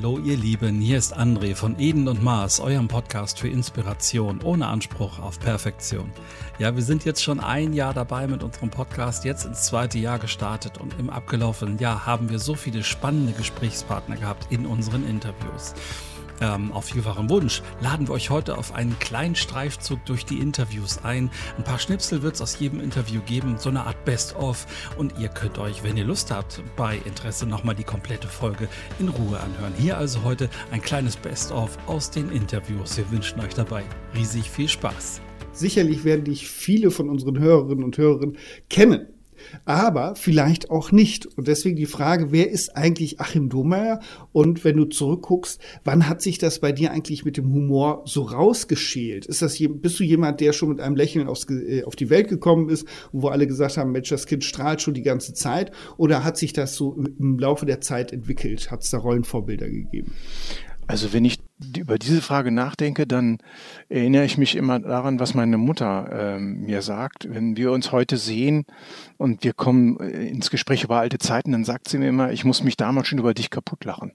Hallo ihr Lieben, hier ist André von Eden und Mars, eurem Podcast für Inspiration ohne Anspruch auf Perfektion. Ja, wir sind jetzt schon ein Jahr dabei mit unserem Podcast, jetzt ins zweite Jahr gestartet und im abgelaufenen Jahr haben wir so viele spannende Gesprächspartner gehabt in unseren Interviews. Ähm, auf vielfachen Wunsch laden wir euch heute auf einen kleinen Streifzug durch die Interviews ein. Ein paar Schnipsel wird es aus jedem Interview geben, so eine Art Best-of. Und ihr könnt euch, wenn ihr Lust habt, bei Interesse nochmal die komplette Folge in Ruhe anhören. Hier also heute ein kleines Best-of aus den Interviews. Wir wünschen euch dabei riesig viel Spaß. Sicherlich werden dich viele von unseren Hörerinnen und Hörern kennen aber vielleicht auch nicht. Und deswegen die Frage, wer ist eigentlich Achim Domeyer? Und wenn du zurückguckst, wann hat sich das bei dir eigentlich mit dem Humor so rausgeschält? Ist das, bist du jemand, der schon mit einem Lächeln aufs, äh, auf die Welt gekommen ist wo alle gesagt haben, Mensch, das Kind strahlt schon die ganze Zeit? Oder hat sich das so im Laufe der Zeit entwickelt? Hat es da Rollenvorbilder gegeben? Also wenn ich über diese Frage nachdenke, dann erinnere ich mich immer daran, was meine Mutter ähm, mir sagt. Wenn wir uns heute sehen und wir kommen äh, ins Gespräch über alte Zeiten, dann sagt sie mir immer, ich muss mich damals schon über dich kaputt lachen.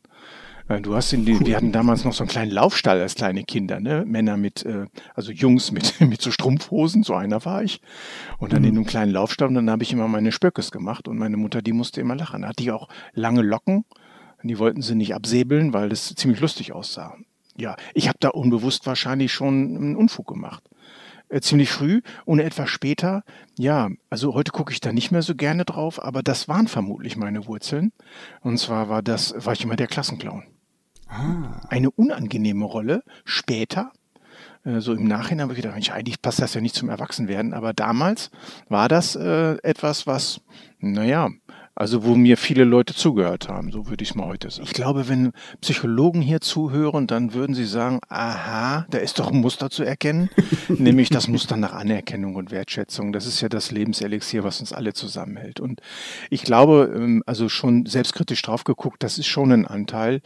Äh, du hast in die, wir hatten damals noch so einen kleinen Laufstall als kleine Kinder, ne? Männer mit, äh, also Jungs mit, mit so Strumpfhosen, so einer war ich. Und dann mhm. in einem kleinen Laufstall und dann habe ich immer meine Spöckes gemacht und meine Mutter, die musste immer lachen. Da hatte ich auch lange Locken die wollten sie nicht absäbeln, weil das ziemlich lustig aussah. Ja, ich habe da unbewusst wahrscheinlich schon einen Unfug gemacht. Äh, ziemlich früh und etwas später, ja, also heute gucke ich da nicht mehr so gerne drauf, aber das waren vermutlich meine Wurzeln. Und zwar war das, war ich immer der Klassenclown. Ah. Eine unangenehme Rolle später, äh, so im Nachhinein habe ich gedacht, eigentlich passt das ja nicht zum Erwachsenwerden, aber damals war das äh, etwas, was, naja, also wo mir viele Leute zugehört haben, so würde ich es mal heute sagen. Ich glaube, wenn Psychologen hier zuhören, dann würden sie sagen, aha, da ist doch ein Muster zu erkennen, nämlich das Muster nach Anerkennung und Wertschätzung. Das ist ja das Lebenselixier, was uns alle zusammenhält. Und ich glaube, ähm, also schon selbstkritisch drauf geguckt, das ist schon ein Anteil.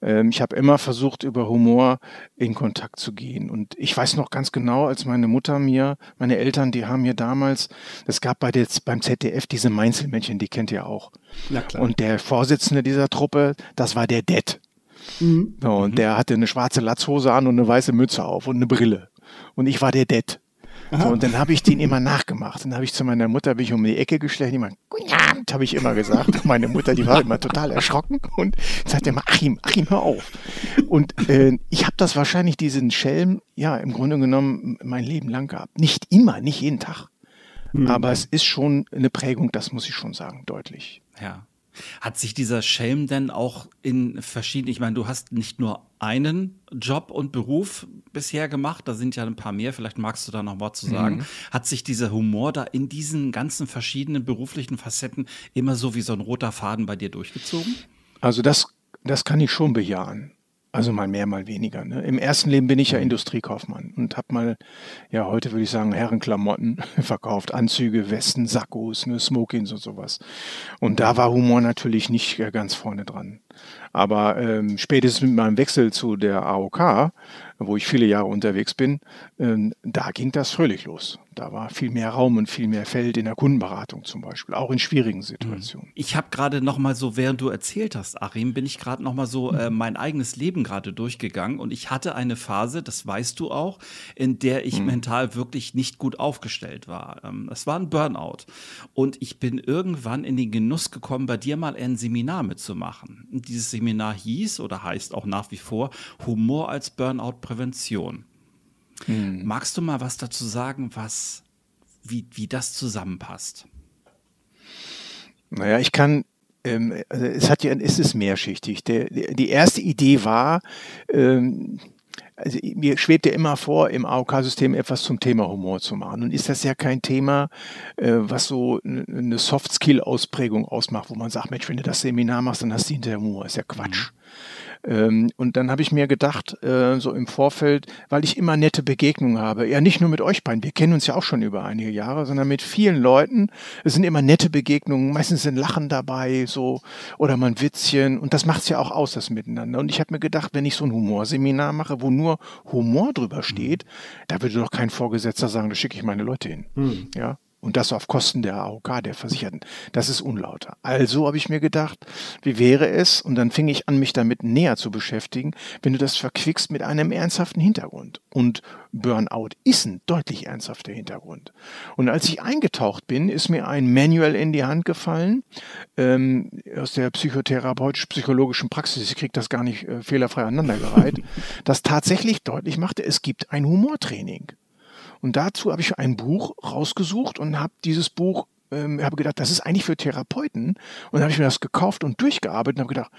Ähm, ich habe immer versucht, über Humor in Kontakt zu gehen. Und ich weiß noch ganz genau, als meine Mutter mir, meine Eltern, die haben mir damals, es gab bei der, beim ZDF diese Mainzelmännchen, die kennt ihr auch. Na klar. Und der Vorsitzende dieser Truppe, das war der Det. Mhm. So, und mhm. der hatte eine schwarze Latzhose an und eine weiße Mütze auf und eine Brille. Und ich war der Det. So, und dann habe ich den immer nachgemacht. Dann habe ich zu meiner Mutter bin ich um die Ecke geschlichen, immer Guten Abend, habe ich immer gesagt. Und meine Mutter, die war immer total erschrocken und sagte immer, Achim, Achim, hör auf. Und äh, ich habe das wahrscheinlich diesen Schelm, ja, im Grunde genommen mein Leben lang gehabt. Nicht immer, nicht jeden Tag. Mhm. Aber es ist schon eine Prägung, das muss ich schon sagen, deutlich. Ja. Hat sich dieser Schelm denn auch in verschiedenen, ich meine, du hast nicht nur einen Job und Beruf bisher gemacht, da sind ja ein paar mehr, vielleicht magst du da noch was zu sagen. Mhm. Hat sich dieser Humor da in diesen ganzen verschiedenen beruflichen Facetten immer so wie so ein roter Faden bei dir durchgezogen? Also das, das kann ich schon bejahen. Also mal mehr, mal weniger. Ne? Im ersten Leben bin ich ja mhm. Industriekaufmann und habe mal, ja heute würde ich sagen, Herrenklamotten verkauft, Anzüge, Westen, Sakkos, ne, Smokings und sowas. Und da war Humor natürlich nicht ganz vorne dran. Aber ähm, spätestens mit meinem Wechsel zu der AOK wo ich viele Jahre unterwegs bin, ähm, da ging das fröhlich los. Da war viel mehr Raum und viel mehr Feld in der Kundenberatung zum Beispiel, auch in schwierigen Situationen. Ich habe gerade noch mal so, während du erzählt hast, Achim, bin ich gerade noch mal so äh, mein eigenes Leben gerade durchgegangen und ich hatte eine Phase, das weißt du auch, in der ich mhm. mental wirklich nicht gut aufgestellt war. Ähm, es war ein Burnout und ich bin irgendwann in den Genuss gekommen, bei dir mal ein Seminar mitzumachen. Dieses Seminar hieß oder heißt auch nach wie vor Humor als Burnout Prävention. Hm. Magst du mal was dazu sagen, was, wie, wie das zusammenpasst? Naja, ich kann, also es hat ja, es ist mehrschichtig. Der, die erste Idee war, ähm, also mir schwebt ja immer vor, im AOK-System etwas zum Thema Humor zu machen. Und ist das ja kein Thema, äh, was so eine Soft-Skill-Ausprägung ausmacht, wo man sagt, Mensch, wenn du das Seminar machst, dann hast du hinterher Humor. Ist ja Quatsch. Mhm. Ähm, und dann habe ich mir gedacht, äh, so im Vorfeld, weil ich immer nette Begegnungen habe, ja nicht nur mit euch beiden, wir kennen uns ja auch schon über einige Jahre, sondern mit vielen Leuten. Es sind immer nette Begegnungen, meistens sind Lachen dabei, so oder mal ein Witzchen und das macht es ja auch aus, das Miteinander. Und ich habe mir gedacht, wenn ich so ein Humorseminar mache, wo nur Humor drüber steht, mhm. da würde doch kein Vorgesetzter sagen, da schicke ich meine Leute hin. Mhm. Ja. Und das auf Kosten der AOK, der Versicherten. Das ist unlauter. Also habe ich mir gedacht, wie wäre es, und dann fing ich an, mich damit näher zu beschäftigen, wenn du das verquickst mit einem ernsthaften Hintergrund. Und Burnout ist ein deutlich ernsthafter Hintergrund. Und als ich eingetaucht bin, ist mir ein Manual in die Hand gefallen ähm, aus der psychotherapeutisch-psychologischen Praxis. Ich kriege das gar nicht äh, fehlerfrei aneinandergereiht, das tatsächlich deutlich machte, es gibt ein Humortraining. Und dazu habe ich ein Buch rausgesucht und habe dieses Buch ähm, habe gedacht, das ist eigentlich für Therapeuten. Und dann habe ich mir das gekauft und durchgearbeitet und habe gedacht,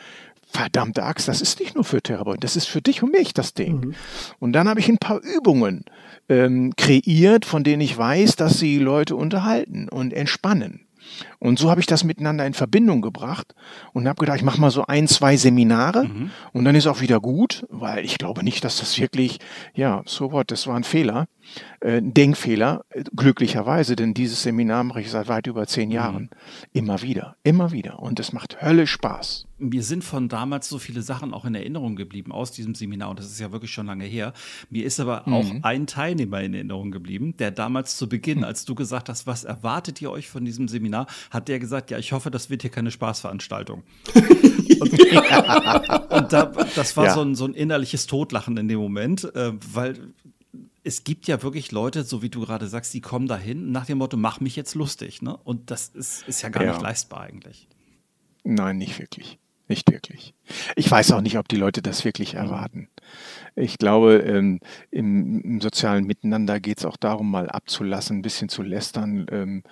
verdammte Axt, das ist nicht nur für Therapeuten, das ist für dich und mich das Ding. Mhm. Und dann habe ich ein paar Übungen ähm, kreiert, von denen ich weiß, dass sie Leute unterhalten und entspannen. Und so habe ich das miteinander in Verbindung gebracht und habe gedacht, ich mache mal so ein, zwei Seminare mhm. und dann ist auch wieder gut, weil ich glaube nicht, dass das wirklich, ja, so what, das war ein Fehler, äh, ein Denkfehler, glücklicherweise, denn dieses Seminar mache ich seit weit über zehn Jahren. Mhm. Immer wieder, immer wieder. Und es macht Hölle Spaß. Mir sind von damals so viele Sachen auch in Erinnerung geblieben aus diesem Seminar und das ist ja wirklich schon lange her. Mir ist aber mhm. auch ein Teilnehmer in Erinnerung geblieben, der damals zu Beginn, mhm. als du gesagt hast, was erwartet ihr euch von diesem Seminar, hat der gesagt, ja, ich hoffe, das wird hier keine Spaßveranstaltung. und, und da, das war ja. so, ein, so ein innerliches Totlachen in dem Moment, äh, weil es gibt ja wirklich Leute, so wie du gerade sagst, die kommen dahin nach dem Motto, mach mich jetzt lustig. Ne? Und das ist, ist ja gar ja. nicht leistbar eigentlich. Nein, nicht wirklich. Nicht wirklich. Ich weiß auch nicht, ob die Leute das wirklich mhm. erwarten. Ich glaube, ähm, im, im, sozialen Miteinander geht es auch darum, mal abzulassen, ein bisschen zu lästern, ähm,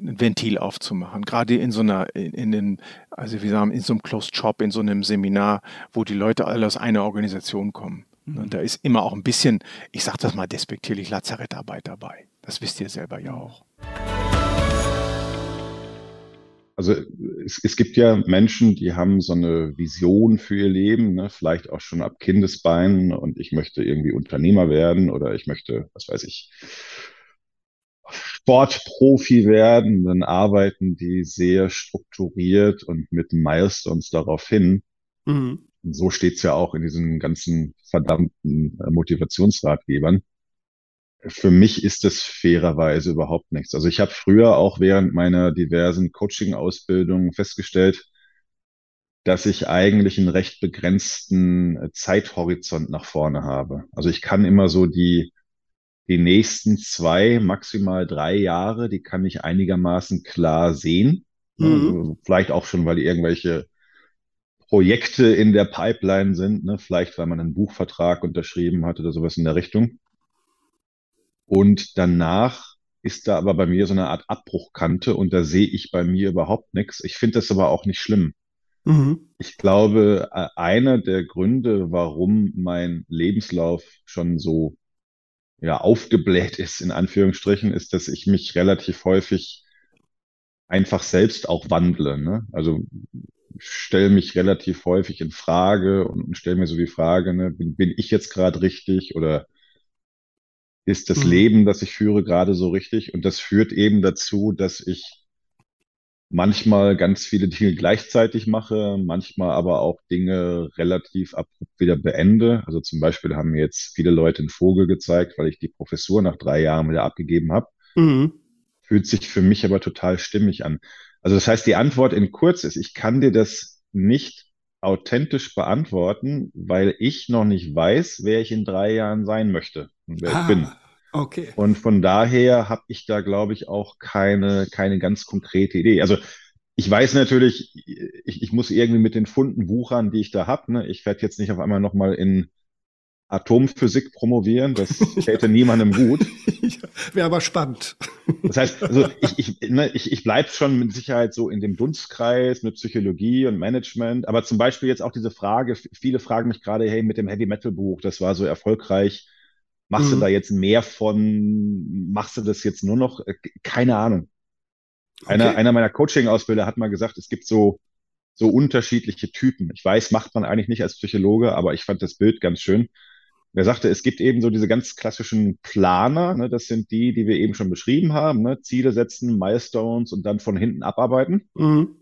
ein Ventil aufzumachen. Gerade in so einer, in, in den, also wir sagen, in so einem Closed Shop, in so einem Seminar, wo die Leute alle aus einer Organisation kommen. Mhm. Und da ist immer auch ein bisschen, ich sage das mal despektierlich, Lazarettarbeit dabei. Das wisst ihr selber ja auch. Also es, es, gibt ja Menschen, die haben so eine Vision für ihr Leben, ne? vielleicht auch schon ab Kindesbeinen und ich möchte irgendwie Unternehmer werden oder ich möchte, was weiß ich, Sportprofi werden. Dann arbeiten die sehr strukturiert und mit Milestones darauf hin. Mhm. Und so steht's ja auch in diesen ganzen verdammten äh, Motivationsratgebern für mich ist es fairerweise überhaupt nichts. Also ich habe früher auch während meiner diversen Coaching-Ausbildungen festgestellt, dass ich eigentlich einen recht begrenzten äh, Zeithorizont nach vorne habe. Also ich kann immer so die, die nächsten zwei, maximal drei Jahre, die kann ich einigermaßen klar sehen. Mhm. Also vielleicht auch schon, weil irgendwelche Projekte in der Pipeline sind, ne? vielleicht weil man einen Buchvertrag unterschrieben hat oder sowas in der Richtung. Und danach ist da aber bei mir so eine Art Abbruchkante und da sehe ich bei mir überhaupt nichts. Ich finde das aber auch nicht schlimm. Mhm. Ich glaube, einer der Gründe, warum mein Lebenslauf schon so ja, aufgebläht ist, in Anführungsstrichen, ist, dass ich mich relativ häufig einfach selbst auch wandle. Ne? Also stelle mich relativ häufig in Frage und, und stelle mir so die Frage, ne, bin, bin ich jetzt gerade richtig oder ist das mhm. Leben, das ich führe, gerade so richtig. Und das führt eben dazu, dass ich manchmal ganz viele Dinge gleichzeitig mache, manchmal aber auch Dinge relativ abrupt wieder beende. Also zum Beispiel haben mir jetzt viele Leute einen Vogel gezeigt, weil ich die Professur nach drei Jahren wieder abgegeben habe. Mhm. Fühlt sich für mich aber total stimmig an. Also das heißt, die Antwort in kurz ist, ich kann dir das nicht authentisch beantworten, weil ich noch nicht weiß, wer ich in drei Jahren sein möchte und wer ah, ich bin. Okay. Und von daher habe ich da, glaube ich, auch keine, keine ganz konkrete Idee. Also ich weiß natürlich, ich, ich muss irgendwie mit den Funden wuchern, die ich da habe. Ne? Ich werde jetzt nicht auf einmal nochmal in Atomphysik promovieren, das täte niemandem gut. Wäre aber spannend. Das heißt, also ich, ich, ne, ich, ich bleibe schon mit Sicherheit so in dem Dunstkreis mit Psychologie und Management, aber zum Beispiel jetzt auch diese Frage, viele fragen mich gerade, hey, mit dem Heavy Metal Buch, das war so erfolgreich, machst mhm. du da jetzt mehr von, machst du das jetzt nur noch? Äh, keine Ahnung. Okay. Einer, einer meiner Coaching-Ausbilder hat mal gesagt, es gibt so, so unterschiedliche Typen. Ich weiß, macht man eigentlich nicht als Psychologe, aber ich fand das Bild ganz schön. Er sagte, es gibt eben so diese ganz klassischen Planer, ne, das sind die, die wir eben schon beschrieben haben, ne, Ziele setzen, Milestones und dann von hinten abarbeiten. Mhm.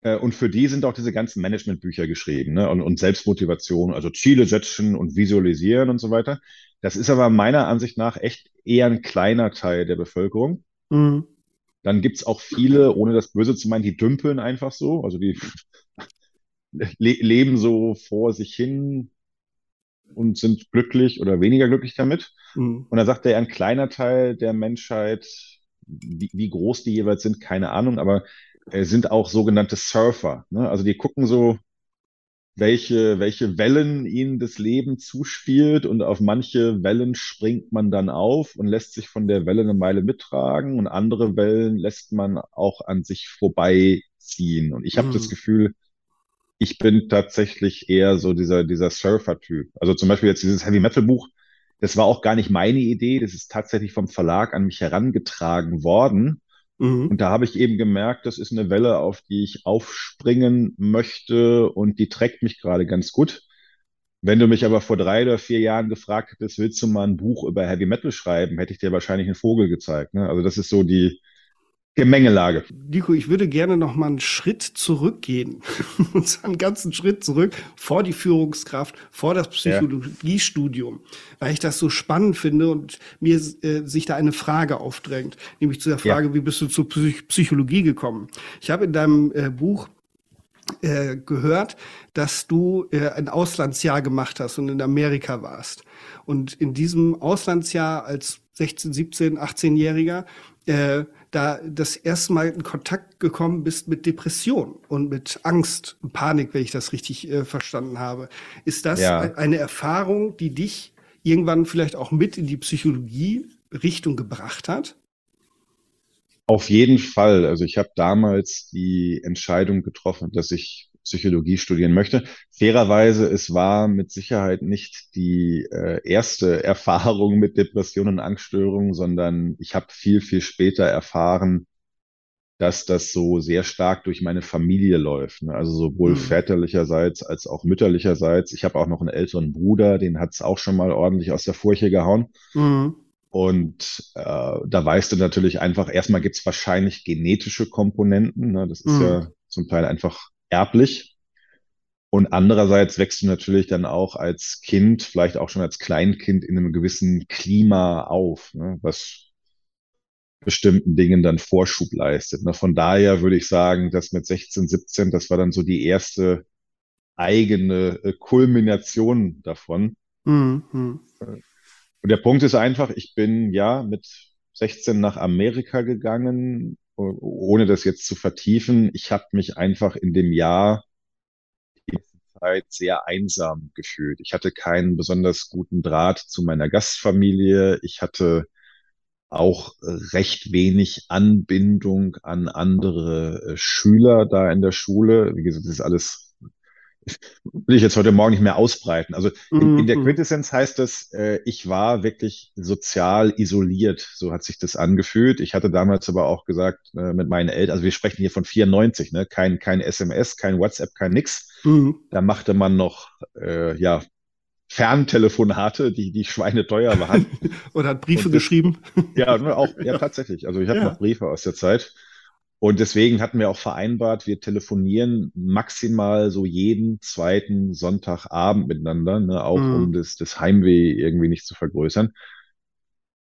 Äh, und für die sind auch diese ganzen Managementbücher geschrieben ne, und, und Selbstmotivation, also Ziele setzen und visualisieren und so weiter. Das ist aber meiner Ansicht nach echt eher ein kleiner Teil der Bevölkerung. Mhm. Dann gibt's auch viele, ohne das Böse zu meinen, die dümpeln einfach so. Also die le leben so vor sich hin und sind glücklich oder weniger glücklich damit. Mhm. Und dann sagt er, ein kleiner Teil der Menschheit, wie, wie groß die jeweils sind, keine Ahnung, aber äh, sind auch sogenannte Surfer. Ne? Also die gucken so, welche, welche Wellen ihnen das Leben zuspielt und auf manche Wellen springt man dann auf und lässt sich von der Welle eine Meile mittragen und andere Wellen lässt man auch an sich vorbeiziehen. Und ich habe mhm. das Gefühl, ich bin tatsächlich eher so dieser, dieser Surfer-Typ. Also zum Beispiel jetzt dieses Heavy Metal Buch, das war auch gar nicht meine Idee, das ist tatsächlich vom Verlag an mich herangetragen worden. Mhm. Und da habe ich eben gemerkt, das ist eine Welle, auf die ich aufspringen möchte und die trägt mich gerade ganz gut. Wenn du mich aber vor drei oder vier Jahren gefragt hättest, willst du mal ein Buch über Heavy Metal schreiben, hätte ich dir wahrscheinlich einen Vogel gezeigt. Ne? Also das ist so die, Gemengelage. Nico, ich würde gerne noch mal einen Schritt zurückgehen. und einen ganzen Schritt zurück vor die Führungskraft, vor das Psychologiestudium, weil ich das so spannend finde und mir äh, sich da eine Frage aufdrängt, nämlich zu der Frage, ja. wie bist du zur Psych Psychologie gekommen? Ich habe in deinem äh, Buch äh, gehört, dass du äh, ein Auslandsjahr gemacht hast und in Amerika warst. Und in diesem Auslandsjahr als 16, 17, 18-Jähriger äh, da das erste Mal in Kontakt gekommen bist mit Depression und mit Angst und Panik, wenn ich das richtig äh, verstanden habe. Ist das ja. eine Erfahrung, die dich irgendwann vielleicht auch mit in die Psychologie-Richtung gebracht hat? Auf jeden Fall. Also ich habe damals die Entscheidung getroffen, dass ich Psychologie studieren möchte. Fairerweise, es war mit Sicherheit nicht die äh, erste Erfahrung mit Depressionen und Angststörungen, sondern ich habe viel, viel später erfahren, dass das so sehr stark durch meine Familie läuft. Ne? Also sowohl mhm. väterlicherseits als auch mütterlicherseits. Ich habe auch noch einen älteren Bruder, den hat es auch schon mal ordentlich aus der Furche gehauen. Mhm. Und äh, da weißt du natürlich einfach, erstmal gibt es wahrscheinlich genetische Komponenten. Ne? Das ist mhm. ja zum Teil einfach erblich. Und andererseits wächst du natürlich dann auch als Kind, vielleicht auch schon als Kleinkind in einem gewissen Klima auf, ne, was bestimmten Dingen dann Vorschub leistet. Ne. Von daher würde ich sagen, dass mit 16, 17, das war dann so die erste eigene äh, Kulmination davon. Mhm. Und der Punkt ist einfach, ich bin ja mit 16 nach Amerika gegangen, ohne das jetzt zu vertiefen, ich habe mich einfach in dem Jahr sehr einsam gefühlt. Ich hatte keinen besonders guten Draht zu meiner Gastfamilie. Ich hatte auch recht wenig Anbindung an andere äh, Schüler da in der Schule. Wie gesagt, das ist alles will ich jetzt heute Morgen nicht mehr ausbreiten. Also in, in der mhm. Quintessenz heißt es, äh, ich war wirklich sozial isoliert. So hat sich das angefühlt. Ich hatte damals aber auch gesagt äh, mit meinen Eltern, also wir sprechen hier von 94, ne? kein, kein SMS, kein WhatsApp, kein nix. Mhm. Da machte man noch, äh, ja, Ferntelefonate, die, die schweineteuer waren. Oder hat Briefe das, geschrieben? Ja, auch, ja, tatsächlich. Also ich habe ja. noch Briefe aus der Zeit. Und deswegen hatten wir auch vereinbart, wir telefonieren maximal so jeden zweiten Sonntagabend miteinander, ne, auch mhm. um das, das Heimweh irgendwie nicht zu vergrößern.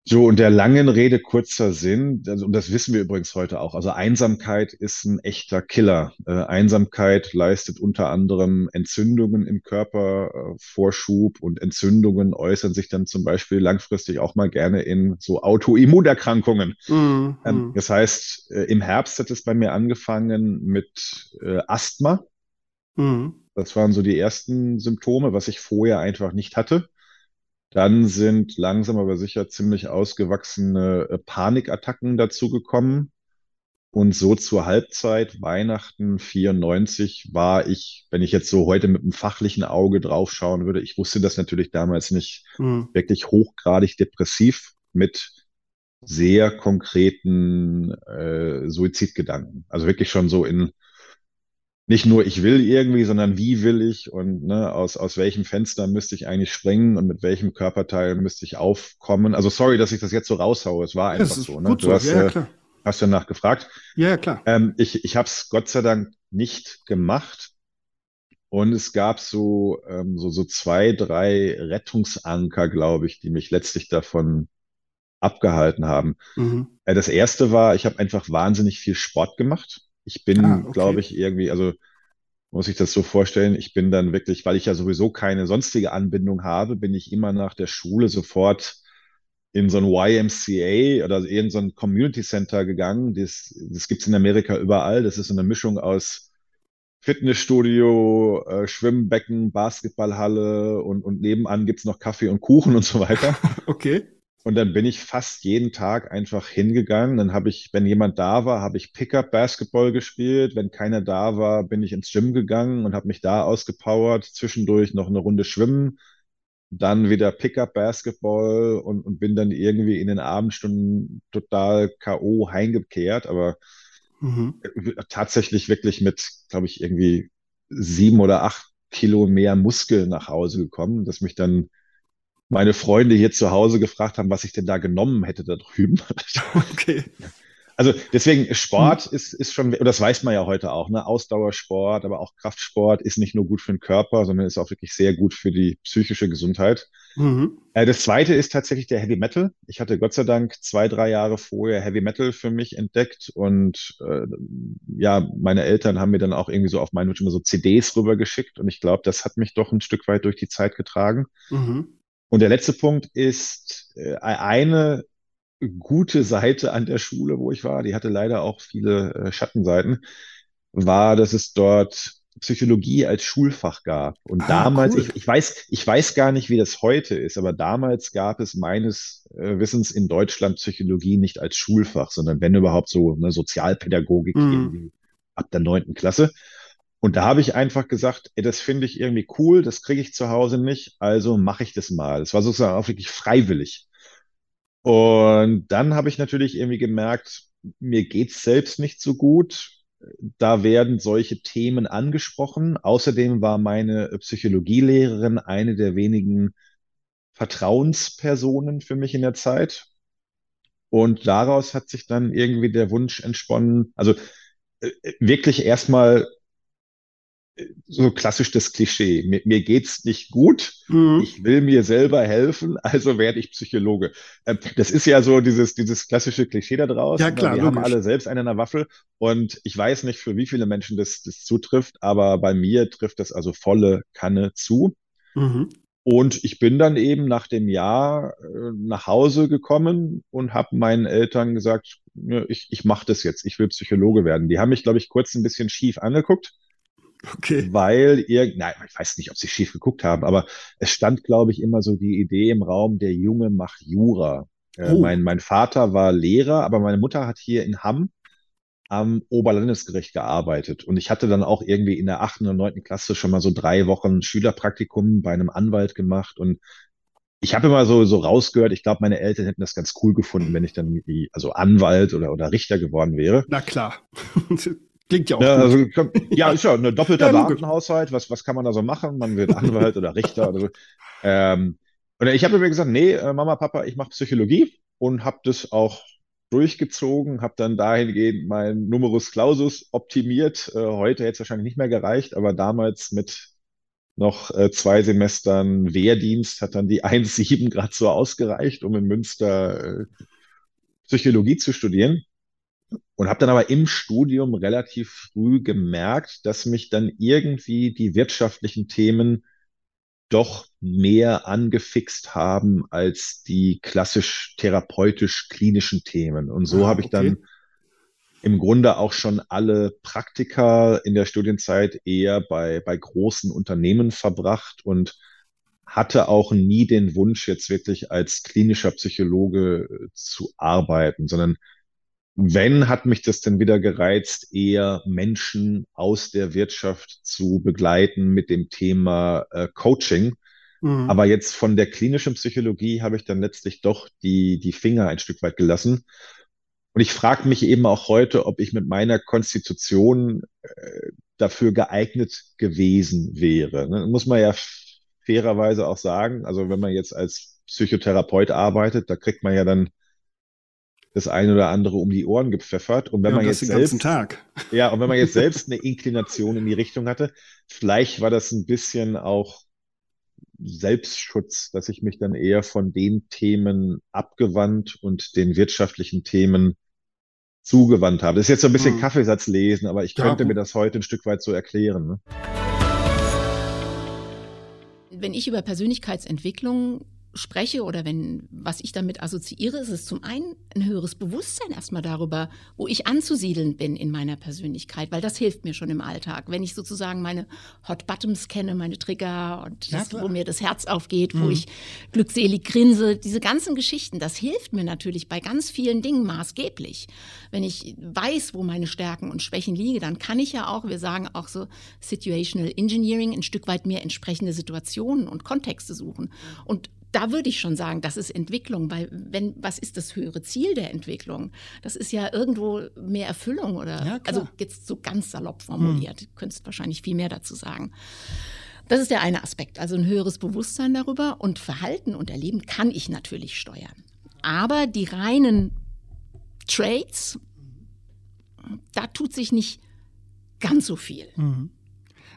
So, und der langen Rede kurzer Sinn, also, und das wissen wir übrigens heute auch, also Einsamkeit ist ein echter Killer. Äh, Einsamkeit leistet unter anderem Entzündungen im Körper äh, Vorschub und Entzündungen äußern sich dann zum Beispiel langfristig auch mal gerne in so Autoimmunerkrankungen. Mhm. Ähm, mhm. das heißt, äh, im Herbst hat es bei mir angefangen mit äh, Asthma. Mhm. Das waren so die ersten Symptome, was ich vorher einfach nicht hatte. Dann sind langsam aber sicher ziemlich ausgewachsene äh, Panikattacken dazugekommen. Und so zur Halbzeit, Weihnachten 94, war ich, wenn ich jetzt so heute mit einem fachlichen Auge draufschauen würde, ich wusste das natürlich damals nicht, mhm. wirklich hochgradig depressiv mit sehr konkreten äh, Suizidgedanken. Also wirklich schon so in nicht nur ich will irgendwie, sondern wie will ich und ne, aus, aus welchem Fenster müsste ich eigentlich springen und mit welchem Körperteil müsste ich aufkommen. Also sorry, dass ich das jetzt so raushaue. Es war einfach so. Ne? Du so. hast, ja, ja, hast danach gefragt. Ja, klar. Ähm, ich ich habe es Gott sei Dank nicht gemacht. Und es gab so, ähm, so, so zwei, drei Rettungsanker, glaube ich, die mich letztlich davon abgehalten haben. Mhm. Äh, das erste war, ich habe einfach wahnsinnig viel Sport gemacht. Ich bin, ah, okay. glaube ich, irgendwie, also muss ich das so vorstellen, ich bin dann wirklich, weil ich ja sowieso keine sonstige Anbindung habe, bin ich immer nach der Schule sofort in so ein YMCA oder in so ein Community Center gegangen. Das, das gibt es in Amerika überall. Das ist so eine Mischung aus Fitnessstudio, äh, Schwimmbecken, Basketballhalle und, und nebenan gibt's noch Kaffee und Kuchen und so weiter. okay. Und dann bin ich fast jeden Tag einfach hingegangen. Dann habe ich, wenn jemand da war, habe ich Pickup Basketball gespielt. Wenn keiner da war, bin ich ins Gym gegangen und habe mich da ausgepowert. Zwischendurch noch eine Runde schwimmen, dann wieder Pickup Basketball und, und bin dann irgendwie in den Abendstunden total K.O. heimgekehrt. Aber Mhm. Tatsächlich wirklich mit, glaube ich, irgendwie sieben oder acht Kilo mehr Muskel nach Hause gekommen, dass mich dann meine Freunde hier zu Hause gefragt haben, was ich denn da genommen hätte da drüben. Okay. Also deswegen, Sport hm. ist, ist schon, das weiß man ja heute auch, ne? Ausdauersport, aber auch Kraftsport ist nicht nur gut für den Körper, sondern ist auch wirklich sehr gut für die psychische Gesundheit. Mhm. Äh, das zweite ist tatsächlich der Heavy Metal. Ich hatte Gott sei Dank zwei, drei Jahre vorher Heavy Metal für mich entdeckt und äh, ja, meine Eltern haben mir dann auch irgendwie so auf meinen Wunsch immer so CDs rübergeschickt und ich glaube, das hat mich doch ein Stück weit durch die Zeit getragen. Mhm. Und der letzte Punkt ist äh, eine gute Seite an der Schule, wo ich war, die hatte leider auch viele äh, Schattenseiten, war, dass es dort Psychologie als Schulfach gab. Und ah, damals, cool. ich, ich, weiß, ich weiß gar nicht, wie das heute ist, aber damals gab es meines äh, Wissens in Deutschland Psychologie nicht als Schulfach, sondern wenn überhaupt so eine Sozialpädagogik mhm. ab der neunten Klasse. Und da habe ich einfach gesagt, ey, das finde ich irgendwie cool, das kriege ich zu Hause nicht, also mache ich das mal. Das war sozusagen auch wirklich freiwillig. Und dann habe ich natürlich irgendwie gemerkt, mir geht's selbst nicht so gut. Da werden solche Themen angesprochen. Außerdem war meine Psychologielehrerin eine der wenigen Vertrauenspersonen für mich in der Zeit. Und daraus hat sich dann irgendwie der Wunsch entsponnen, also äh, wirklich erstmal so klassisch das Klischee. Mir, mir geht's nicht gut. Mhm. Ich will mir selber helfen, also werde ich Psychologe. Ähm, das ist ja so dieses, dieses klassische Klischee da draußen. Ja, klar. Wir logisch. haben alle selbst einen in der Waffel und ich weiß nicht, für wie viele Menschen das, das zutrifft, aber bei mir trifft das also volle Kanne zu. Mhm. Und ich bin dann eben nach dem Jahr äh, nach Hause gekommen und habe meinen Eltern gesagt, ich, ich mache das jetzt, ich will Psychologe werden. Die haben mich, glaube ich, kurz ein bisschen schief angeguckt Okay. Weil ihr, nein, ich weiß nicht, ob sie schief geguckt haben, aber es stand, glaube ich, immer so die Idee im Raum, der Junge macht Jura. Äh, oh. mein, mein Vater war Lehrer, aber meine Mutter hat hier in Hamm am Oberlandesgericht gearbeitet. Und ich hatte dann auch irgendwie in der achten oder neunten Klasse schon mal so drei Wochen Schülerpraktikum bei einem Anwalt gemacht. Und ich habe immer so, so rausgehört, ich glaube, meine Eltern hätten das ganz cool gefunden, wenn ich dann also Anwalt oder, oder Richter geworden wäre. Na klar. Klingt ja auch ja, also, ja, ist ja ein doppelter ja, Beamtenhaushalt. Was, was kann man da so machen? Man wird Anwalt oder Richter oder so. Ähm, und ich habe mir gesagt, nee, äh, Mama, Papa, ich mache Psychologie und habe das auch durchgezogen, habe dann dahingehend mein Numerus Clausus optimiert. Äh, heute hätte es wahrscheinlich nicht mehr gereicht, aber damals mit noch äh, zwei Semestern Wehrdienst hat dann die 1,7 gerade so ausgereicht, um in Münster äh, Psychologie zu studieren. Und habe dann aber im Studium relativ früh gemerkt, dass mich dann irgendwie die wirtschaftlichen Themen doch mehr angefixt haben als die klassisch therapeutisch-klinischen Themen. Und so ah, habe ich okay. dann im Grunde auch schon alle Praktika in der Studienzeit eher bei, bei großen Unternehmen verbracht und hatte auch nie den Wunsch, jetzt wirklich als klinischer Psychologe äh, zu arbeiten, sondern wenn, hat mich das dann wieder gereizt, eher Menschen aus der Wirtschaft zu begleiten mit dem Thema äh, Coaching. Mhm. Aber jetzt von der klinischen Psychologie habe ich dann letztlich doch die, die Finger ein Stück weit gelassen. Und ich frage mich eben auch heute, ob ich mit meiner Konstitution äh, dafür geeignet gewesen wäre. Ne? Muss man ja fairerweise auch sagen. Also wenn man jetzt als Psychotherapeut arbeitet, da kriegt man ja dann das eine oder andere um die Ohren gepfeffert. Und wenn ja, man jetzt selbst, Tag. ja, und wenn man jetzt selbst eine Inklination in die Richtung hatte, vielleicht war das ein bisschen auch Selbstschutz, dass ich mich dann eher von den Themen abgewandt und den wirtschaftlichen Themen zugewandt habe. Das ist jetzt so ein bisschen hm. Kaffeesatz lesen, aber ich könnte ja. mir das heute ein Stück weit so erklären. Ne? Wenn ich über Persönlichkeitsentwicklung spreche oder wenn, was ich damit assoziiere, ist es zum einen ein höheres Bewusstsein erstmal darüber, wo ich anzusiedeln bin in meiner Persönlichkeit, weil das hilft mir schon im Alltag. Wenn ich sozusagen meine Hot Bottoms kenne, meine Trigger und das, wo mir das Herz aufgeht, mhm. wo ich glückselig grinse, diese ganzen Geschichten, das hilft mir natürlich bei ganz vielen Dingen maßgeblich. Wenn ich weiß, wo meine Stärken und Schwächen liegen, dann kann ich ja auch, wir sagen auch so Situational Engineering, ein Stück weit mehr entsprechende Situationen und Kontexte suchen. Und da würde ich schon sagen, das ist Entwicklung, weil wenn, was ist das höhere Ziel der Entwicklung? Das ist ja irgendwo mehr Erfüllung oder, ja, also jetzt so ganz salopp formuliert, hm. könntest wahrscheinlich viel mehr dazu sagen. Das ist der eine Aspekt, also ein höheres Bewusstsein darüber und Verhalten und Erleben kann ich natürlich steuern. Aber die reinen Trades, da tut sich nicht ganz so viel. Mhm.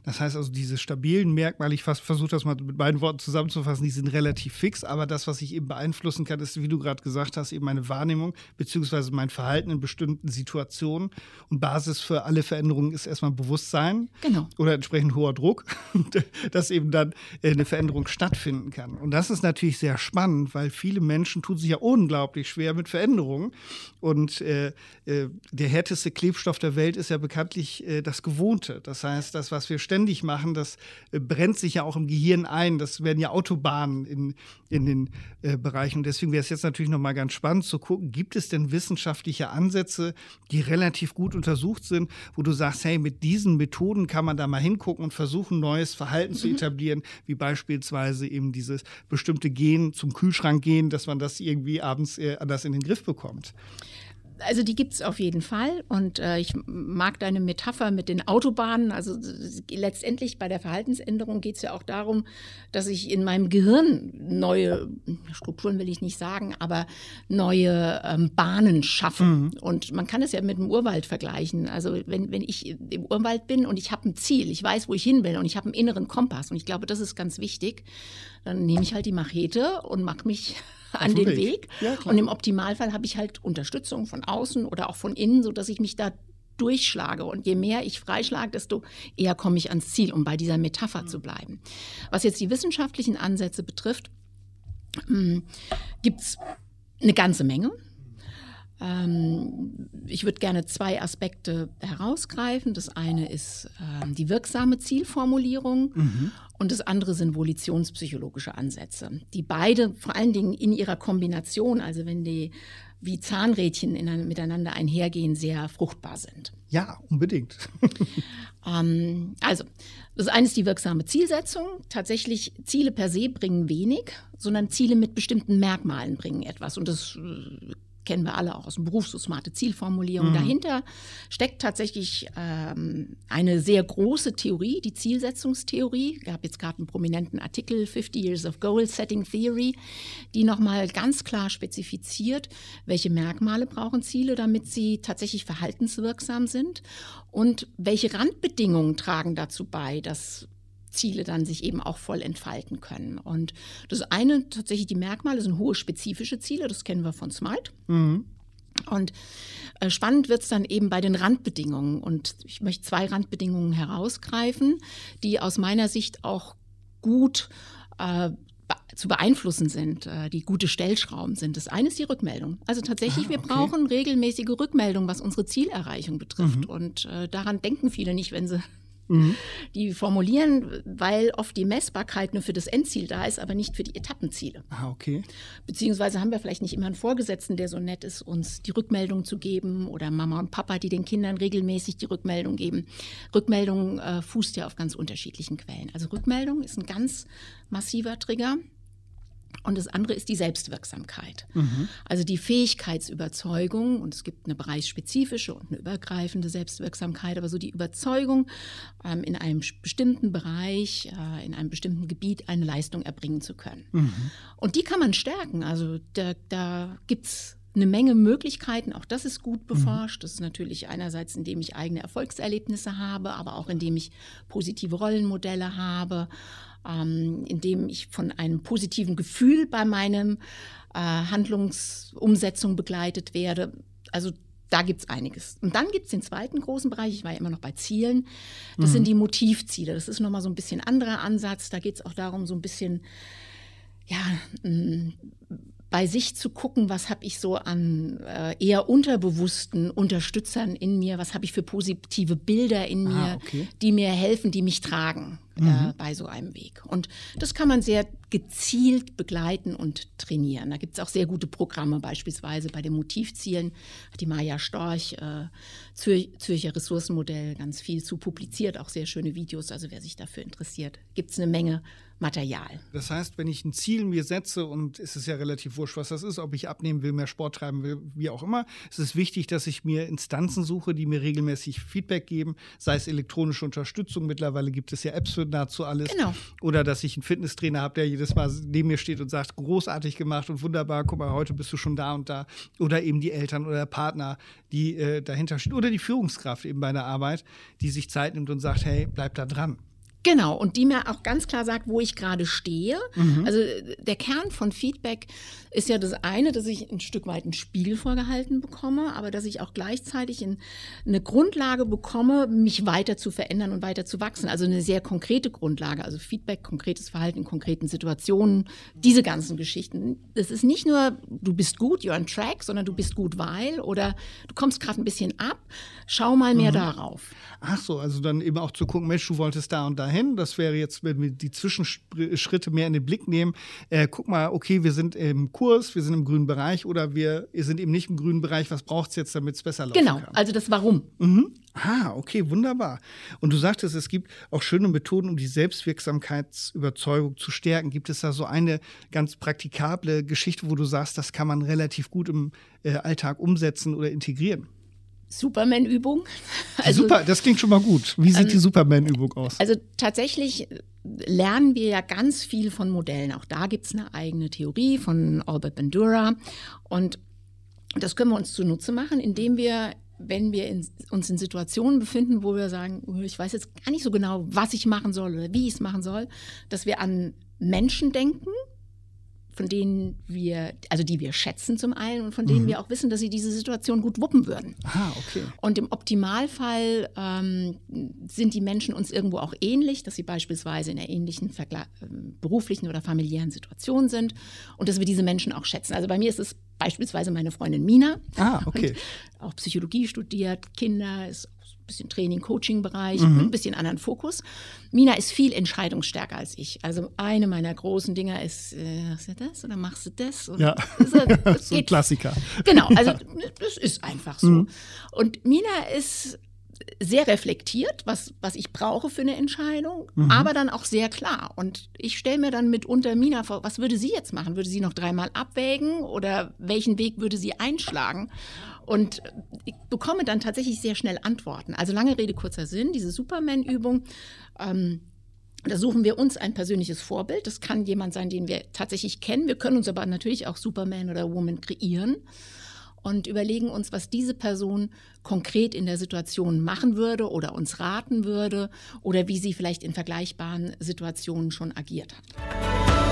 Das heißt also, diese stabilen Merkmale, ich versuche das mal mit beiden Worten zusammenzufassen, die sind relativ fix, aber das, was ich eben beeinflussen kann, ist, wie du gerade gesagt hast, eben meine Wahrnehmung beziehungsweise mein Verhalten in bestimmten Situationen. Und Basis für alle Veränderungen ist erstmal Bewusstsein genau. oder entsprechend hoher Druck, dass eben dann äh, eine Veränderung stattfinden kann. Und das ist natürlich sehr spannend, weil viele Menschen tun sich ja unglaublich schwer mit Veränderungen. Und äh, äh, der härteste Klebstoff der Welt ist ja bekanntlich äh, das Gewohnte. Das heißt, das, was wir ständig ständig machen, das äh, brennt sich ja auch im Gehirn ein. Das werden ja Autobahnen in, in den äh, Bereichen. Und deswegen wäre es jetzt natürlich nochmal ganz spannend zu gucken, gibt es denn wissenschaftliche Ansätze, die relativ gut untersucht sind, wo du sagst, hey, mit diesen Methoden kann man da mal hingucken und versuchen, neues Verhalten mhm. zu etablieren, wie beispielsweise eben dieses bestimmte Gehen zum Kühlschrank gehen, dass man das irgendwie abends äh, anders in den Griff bekommt. Also die gibt es auf jeden Fall und äh, ich mag deine Metapher mit den Autobahnen. Also letztendlich bei der Verhaltensänderung geht es ja auch darum, dass ich in meinem Gehirn neue Strukturen will ich nicht sagen, aber neue ähm, Bahnen schaffe. Mhm. Und man kann es ja mit dem Urwald vergleichen. Also wenn, wenn ich im Urwald bin und ich habe ein Ziel, ich weiß, wo ich hin will und ich habe einen inneren Kompass und ich glaube, das ist ganz wichtig, dann nehme ich halt die Machete und mache mich an den Weg. Weg. Ja, und im Optimalfall habe ich halt Unterstützung von außen oder auch von innen, sodass ich mich da durchschlage. Und je mehr ich freischlage, desto eher komme ich ans Ziel, um bei dieser Metapher mhm. zu bleiben. Was jetzt die wissenschaftlichen Ansätze betrifft, hm, gibt es eine ganze Menge. Ähm, ich würde gerne zwei Aspekte herausgreifen. Das eine ist ähm, die wirksame Zielformulierung mhm. und das andere sind volitionspsychologische Ansätze, die beide vor allen Dingen in ihrer Kombination, also wenn die wie Zahnrädchen in, miteinander einhergehen, sehr fruchtbar sind. Ja, unbedingt. ähm, also, das eine ist die wirksame Zielsetzung. Tatsächlich, Ziele per se bringen wenig, sondern Ziele mit bestimmten Merkmalen bringen etwas. Und das äh, kennen wir alle auch aus dem Beruf, so smarte Zielformulierung. Mhm. Dahinter steckt tatsächlich ähm, eine sehr große Theorie, die Zielsetzungstheorie. Es gab jetzt gerade einen prominenten Artikel, 50 Years of Goal Setting Theory, die nochmal ganz klar spezifiziert, welche Merkmale brauchen Ziele, damit sie tatsächlich verhaltenswirksam sind und welche Randbedingungen tragen dazu bei, dass Ziele dann sich eben auch voll entfalten können. Und das eine tatsächlich die Merkmale sind hohe spezifische Ziele, das kennen wir von SMART. Mhm. Und äh, spannend wird es dann eben bei den Randbedingungen. Und ich möchte zwei Randbedingungen herausgreifen, die aus meiner Sicht auch gut äh, zu beeinflussen sind, äh, die gute Stellschrauben sind. Das eine ist die Rückmeldung. Also tatsächlich, ah, okay. wir brauchen regelmäßige Rückmeldung, was unsere Zielerreichung betrifft. Mhm. Und äh, daran denken viele nicht, wenn sie Mhm. Die formulieren, weil oft die Messbarkeit nur für das Endziel da ist, aber nicht für die Etappenziele. Ah, okay. Beziehungsweise haben wir vielleicht nicht immer einen Vorgesetzten, der so nett ist, uns die Rückmeldung zu geben oder Mama und Papa, die den Kindern regelmäßig die Rückmeldung geben. Rückmeldung äh, fußt ja auf ganz unterschiedlichen Quellen. Also Rückmeldung ist ein ganz massiver Trigger. Und das andere ist die Selbstwirksamkeit. Mhm. Also die Fähigkeitsüberzeugung, und es gibt eine bereichsspezifische und eine übergreifende Selbstwirksamkeit, aber so die Überzeugung, ähm, in einem bestimmten Bereich, äh, in einem bestimmten Gebiet eine Leistung erbringen zu können. Mhm. Und die kann man stärken. Also da, da gibt es eine Menge Möglichkeiten, auch das ist gut mhm. beforscht. Das ist natürlich einerseits, indem ich eigene Erfolgserlebnisse habe, aber auch indem ich positive Rollenmodelle habe, ähm, indem ich von einem positiven Gefühl bei meinem äh, Handlungsumsetzung begleitet werde. Also da gibt es einiges. Und dann gibt es den zweiten großen Bereich, ich war ja immer noch bei Zielen, das mhm. sind die Motivziele. Das ist nochmal so ein bisschen anderer Ansatz. Da geht es auch darum, so ein bisschen, ja, bei sich zu gucken, was habe ich so an äh, eher unterbewussten Unterstützern in mir, was habe ich für positive Bilder in ah, mir, ah, okay. die mir helfen, die mich tragen äh, mhm. äh, bei so einem Weg. Und das kann man sehr gezielt begleiten und trainieren. Da gibt es auch sehr gute Programme, beispielsweise bei den Motivzielen hat die Maja Storch, äh, Zür Zürcher Ressourcenmodell, ganz viel zu publiziert, auch sehr schöne Videos. Also wer sich dafür interessiert, gibt es eine Menge Material. Das heißt, wenn ich ein Ziel mir setze und es ist ja relativ wurscht, was das ist, ob ich abnehmen will, mehr Sport treiben will, wie auch immer, es ist wichtig, dass ich mir Instanzen suche, die mir regelmäßig Feedback geben, sei es elektronische Unterstützung, mittlerweile gibt es ja Apps für nahezu alles. Genau. Oder dass ich einen Fitnesstrainer habe, der jedes Mal neben mir steht und sagt, großartig gemacht und wunderbar, guck mal, heute bist du schon da und da. Oder eben die Eltern oder der Partner, die äh, dahinter stehen. Oder die Führungskraft eben bei der Arbeit, die sich Zeit nimmt und sagt, hey, bleib da dran. Genau, und die mir auch ganz klar sagt, wo ich gerade stehe. Mhm. Also der Kern von Feedback ist ja das eine, dass ich ein Stück weit ein Spiegel vorgehalten bekomme, aber dass ich auch gleichzeitig in, eine Grundlage bekomme, mich weiter zu verändern und weiter zu wachsen. Also eine sehr konkrete Grundlage, also Feedback, konkretes Verhalten in konkreten Situationen, diese ganzen Geschichten. Das ist nicht nur, du bist gut, you're on track, sondern du bist gut, weil oder du kommst gerade ein bisschen ab, schau mal mehr mhm. darauf. Ach so, also dann eben auch zu gucken, Mensch, du wolltest da und dahin. Das wäre jetzt, wenn wir die Zwischenschritte mehr in den Blick nehmen. Äh, guck mal, okay, wir sind im Kurs, wir sind im grünen Bereich oder wir sind eben nicht im grünen Bereich. Was braucht es jetzt, damit es besser läuft? Genau, kann? also das Warum. Mhm. Ah, okay, wunderbar. Und du sagtest, es gibt auch schöne Methoden, um die Selbstwirksamkeitsüberzeugung zu stärken. Gibt es da so eine ganz praktikable Geschichte, wo du sagst, das kann man relativ gut im äh, Alltag umsetzen oder integrieren? Superman-Übung. Also, Super, das klingt schon mal gut. Wie sieht ähm, die Superman-Übung aus? Also tatsächlich lernen wir ja ganz viel von Modellen. Auch da gibt es eine eigene Theorie von Albert Bandura. Und das können wir uns zunutze machen, indem wir wenn wir in, uns in Situationen befinden, wo wir sagen, oh, ich weiß jetzt gar nicht so genau, was ich machen soll oder wie ich es machen soll, dass wir an Menschen denken, von denen wir, also die wir schätzen zum einen und von denen mhm. wir auch wissen, dass sie diese Situation gut wuppen würden. Ah, okay. Und im Optimalfall ähm, sind die Menschen uns irgendwo auch ähnlich, dass sie beispielsweise in einer ähnlichen Vergle ähm, beruflichen oder familiären Situation sind und dass wir diese Menschen auch schätzen. Also bei mir ist es beispielsweise meine Freundin Mina. Ah, okay. Auch Psychologie studiert, Kinder, ist bisschen Training, Coaching-Bereich, mhm. ein bisschen anderen Fokus. Mina ist viel entscheidungsstärker als ich. Also eine meiner großen Dinger ist, äh, machst du das oder machst du das? Und ja, das, das so ein Klassiker. Genau, also das ist einfach so. Mhm. Und Mina ist sehr reflektiert, was, was ich brauche für eine Entscheidung, mhm. aber dann auch sehr klar. Und ich stelle mir dann mitunter Mina vor, was würde sie jetzt machen? Würde sie noch dreimal abwägen oder welchen Weg würde sie einschlagen? Und ich bekomme dann tatsächlich sehr schnell Antworten. Also lange Rede, kurzer Sinn, diese Superman-Übung. Ähm, da suchen wir uns ein persönliches Vorbild. Das kann jemand sein, den wir tatsächlich kennen. Wir können uns aber natürlich auch Superman oder Woman kreieren und überlegen uns, was diese Person konkret in der Situation machen würde oder uns raten würde oder wie sie vielleicht in vergleichbaren Situationen schon agiert hat.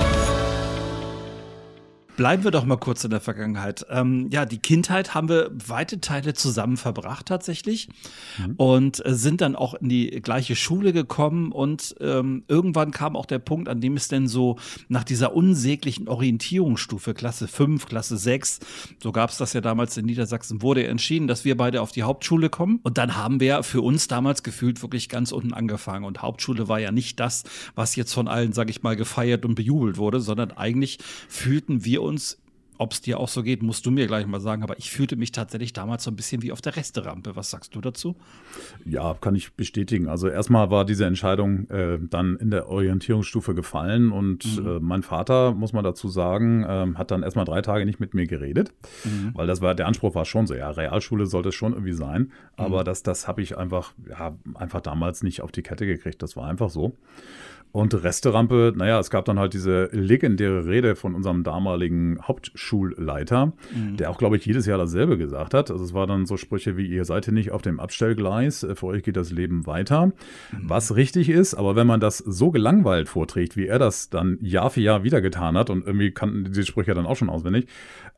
Bleiben wir doch mal kurz in der Vergangenheit. Ähm, ja, die Kindheit haben wir weite Teile zusammen verbracht tatsächlich mhm. und äh, sind dann auch in die gleiche Schule gekommen und ähm, irgendwann kam auch der Punkt, an dem es denn so nach dieser unsäglichen Orientierungsstufe, Klasse 5, Klasse 6, so gab es das ja damals in Niedersachsen, wurde entschieden, dass wir beide auf die Hauptschule kommen und dann haben wir für uns damals gefühlt wirklich ganz unten angefangen und Hauptschule war ja nicht das, was jetzt von allen, sag ich mal, gefeiert und bejubelt wurde, sondern eigentlich fühlten wir uns ob es dir auch so geht, musst du mir gleich mal sagen. Aber ich fühlte mich tatsächlich damals so ein bisschen wie auf der Resterampe. Was sagst du dazu? Ja, kann ich bestätigen. Also erstmal war diese Entscheidung äh, dann in der Orientierungsstufe gefallen und mhm. äh, mein Vater, muss man dazu sagen, äh, hat dann erstmal drei Tage nicht mit mir geredet, mhm. weil das war der Anspruch war schon so. Ja, Realschule sollte es schon irgendwie sein, aber mhm. das, das habe ich einfach, ja, einfach damals nicht auf die Kette gekriegt. Das war einfach so. Und Resterampe, naja, es gab dann halt diese legendäre Rede von unserem damaligen Hauptschulleiter Schulleiter, mhm. der auch, glaube ich, jedes Jahr dasselbe gesagt hat. Also es war dann so Sprüche wie, ihr seid hier nicht auf dem Abstellgleis, äh, für euch geht das Leben weiter. Mhm. Was richtig ist, aber wenn man das so gelangweilt vorträgt, wie er das dann Jahr für Jahr wieder getan hat und irgendwie kannten diese Sprüche dann auch schon auswendig,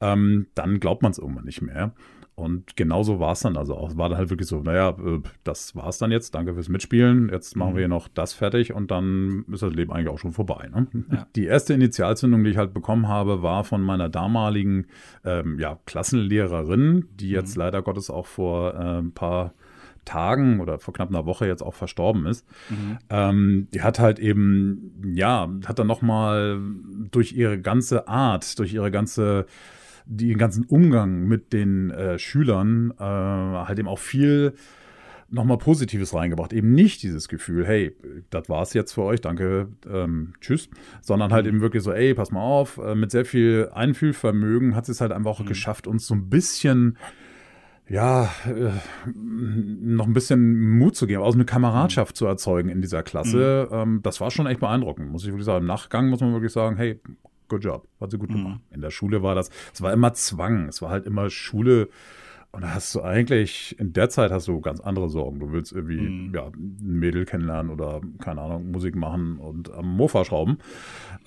ähm, dann glaubt man es irgendwann nicht mehr. Und genauso war es dann also auch. Es war dann halt wirklich so, naja, äh, das war es dann jetzt, danke fürs Mitspielen. Jetzt machen wir hier noch das fertig und dann ist das Leben eigentlich auch schon vorbei. Ne? Ja. Die erste Initialzündung, die ich halt bekommen habe, war von meiner damaligen ähm, ja, Klassenlehrerin, die jetzt mhm. leider Gottes auch vor äh, ein paar Tagen oder vor knapp einer Woche jetzt auch verstorben ist. Mhm. Ähm, die hat halt eben, ja, hat dann nochmal durch ihre ganze Art, durch ihre ganze den ganzen Umgang mit den äh, Schülern äh, halt eben auch viel nochmal Positives reingebracht. Eben nicht dieses Gefühl, hey, das war's jetzt für euch, danke, ähm, tschüss, sondern halt mhm. eben wirklich so, ey, pass mal auf, äh, mit sehr viel Einfühlvermögen hat sie es halt einfach auch mhm. geschafft, uns so ein bisschen ja, äh, noch ein bisschen Mut zu geben, also eine Kameradschaft mhm. zu erzeugen in dieser Klasse. Mhm. Ähm, das war schon echt beeindruckend, muss ich wirklich sagen. Im Nachgang muss man wirklich sagen, hey, good job, hat sie gut gemacht. Mhm. In der Schule war das, es war immer Zwang, es war halt immer Schule. Und da hast du eigentlich, in der Zeit hast du ganz andere Sorgen. Du willst irgendwie mhm. ja, ein Mädel kennenlernen oder, keine Ahnung, Musik machen und am Mofa schrauben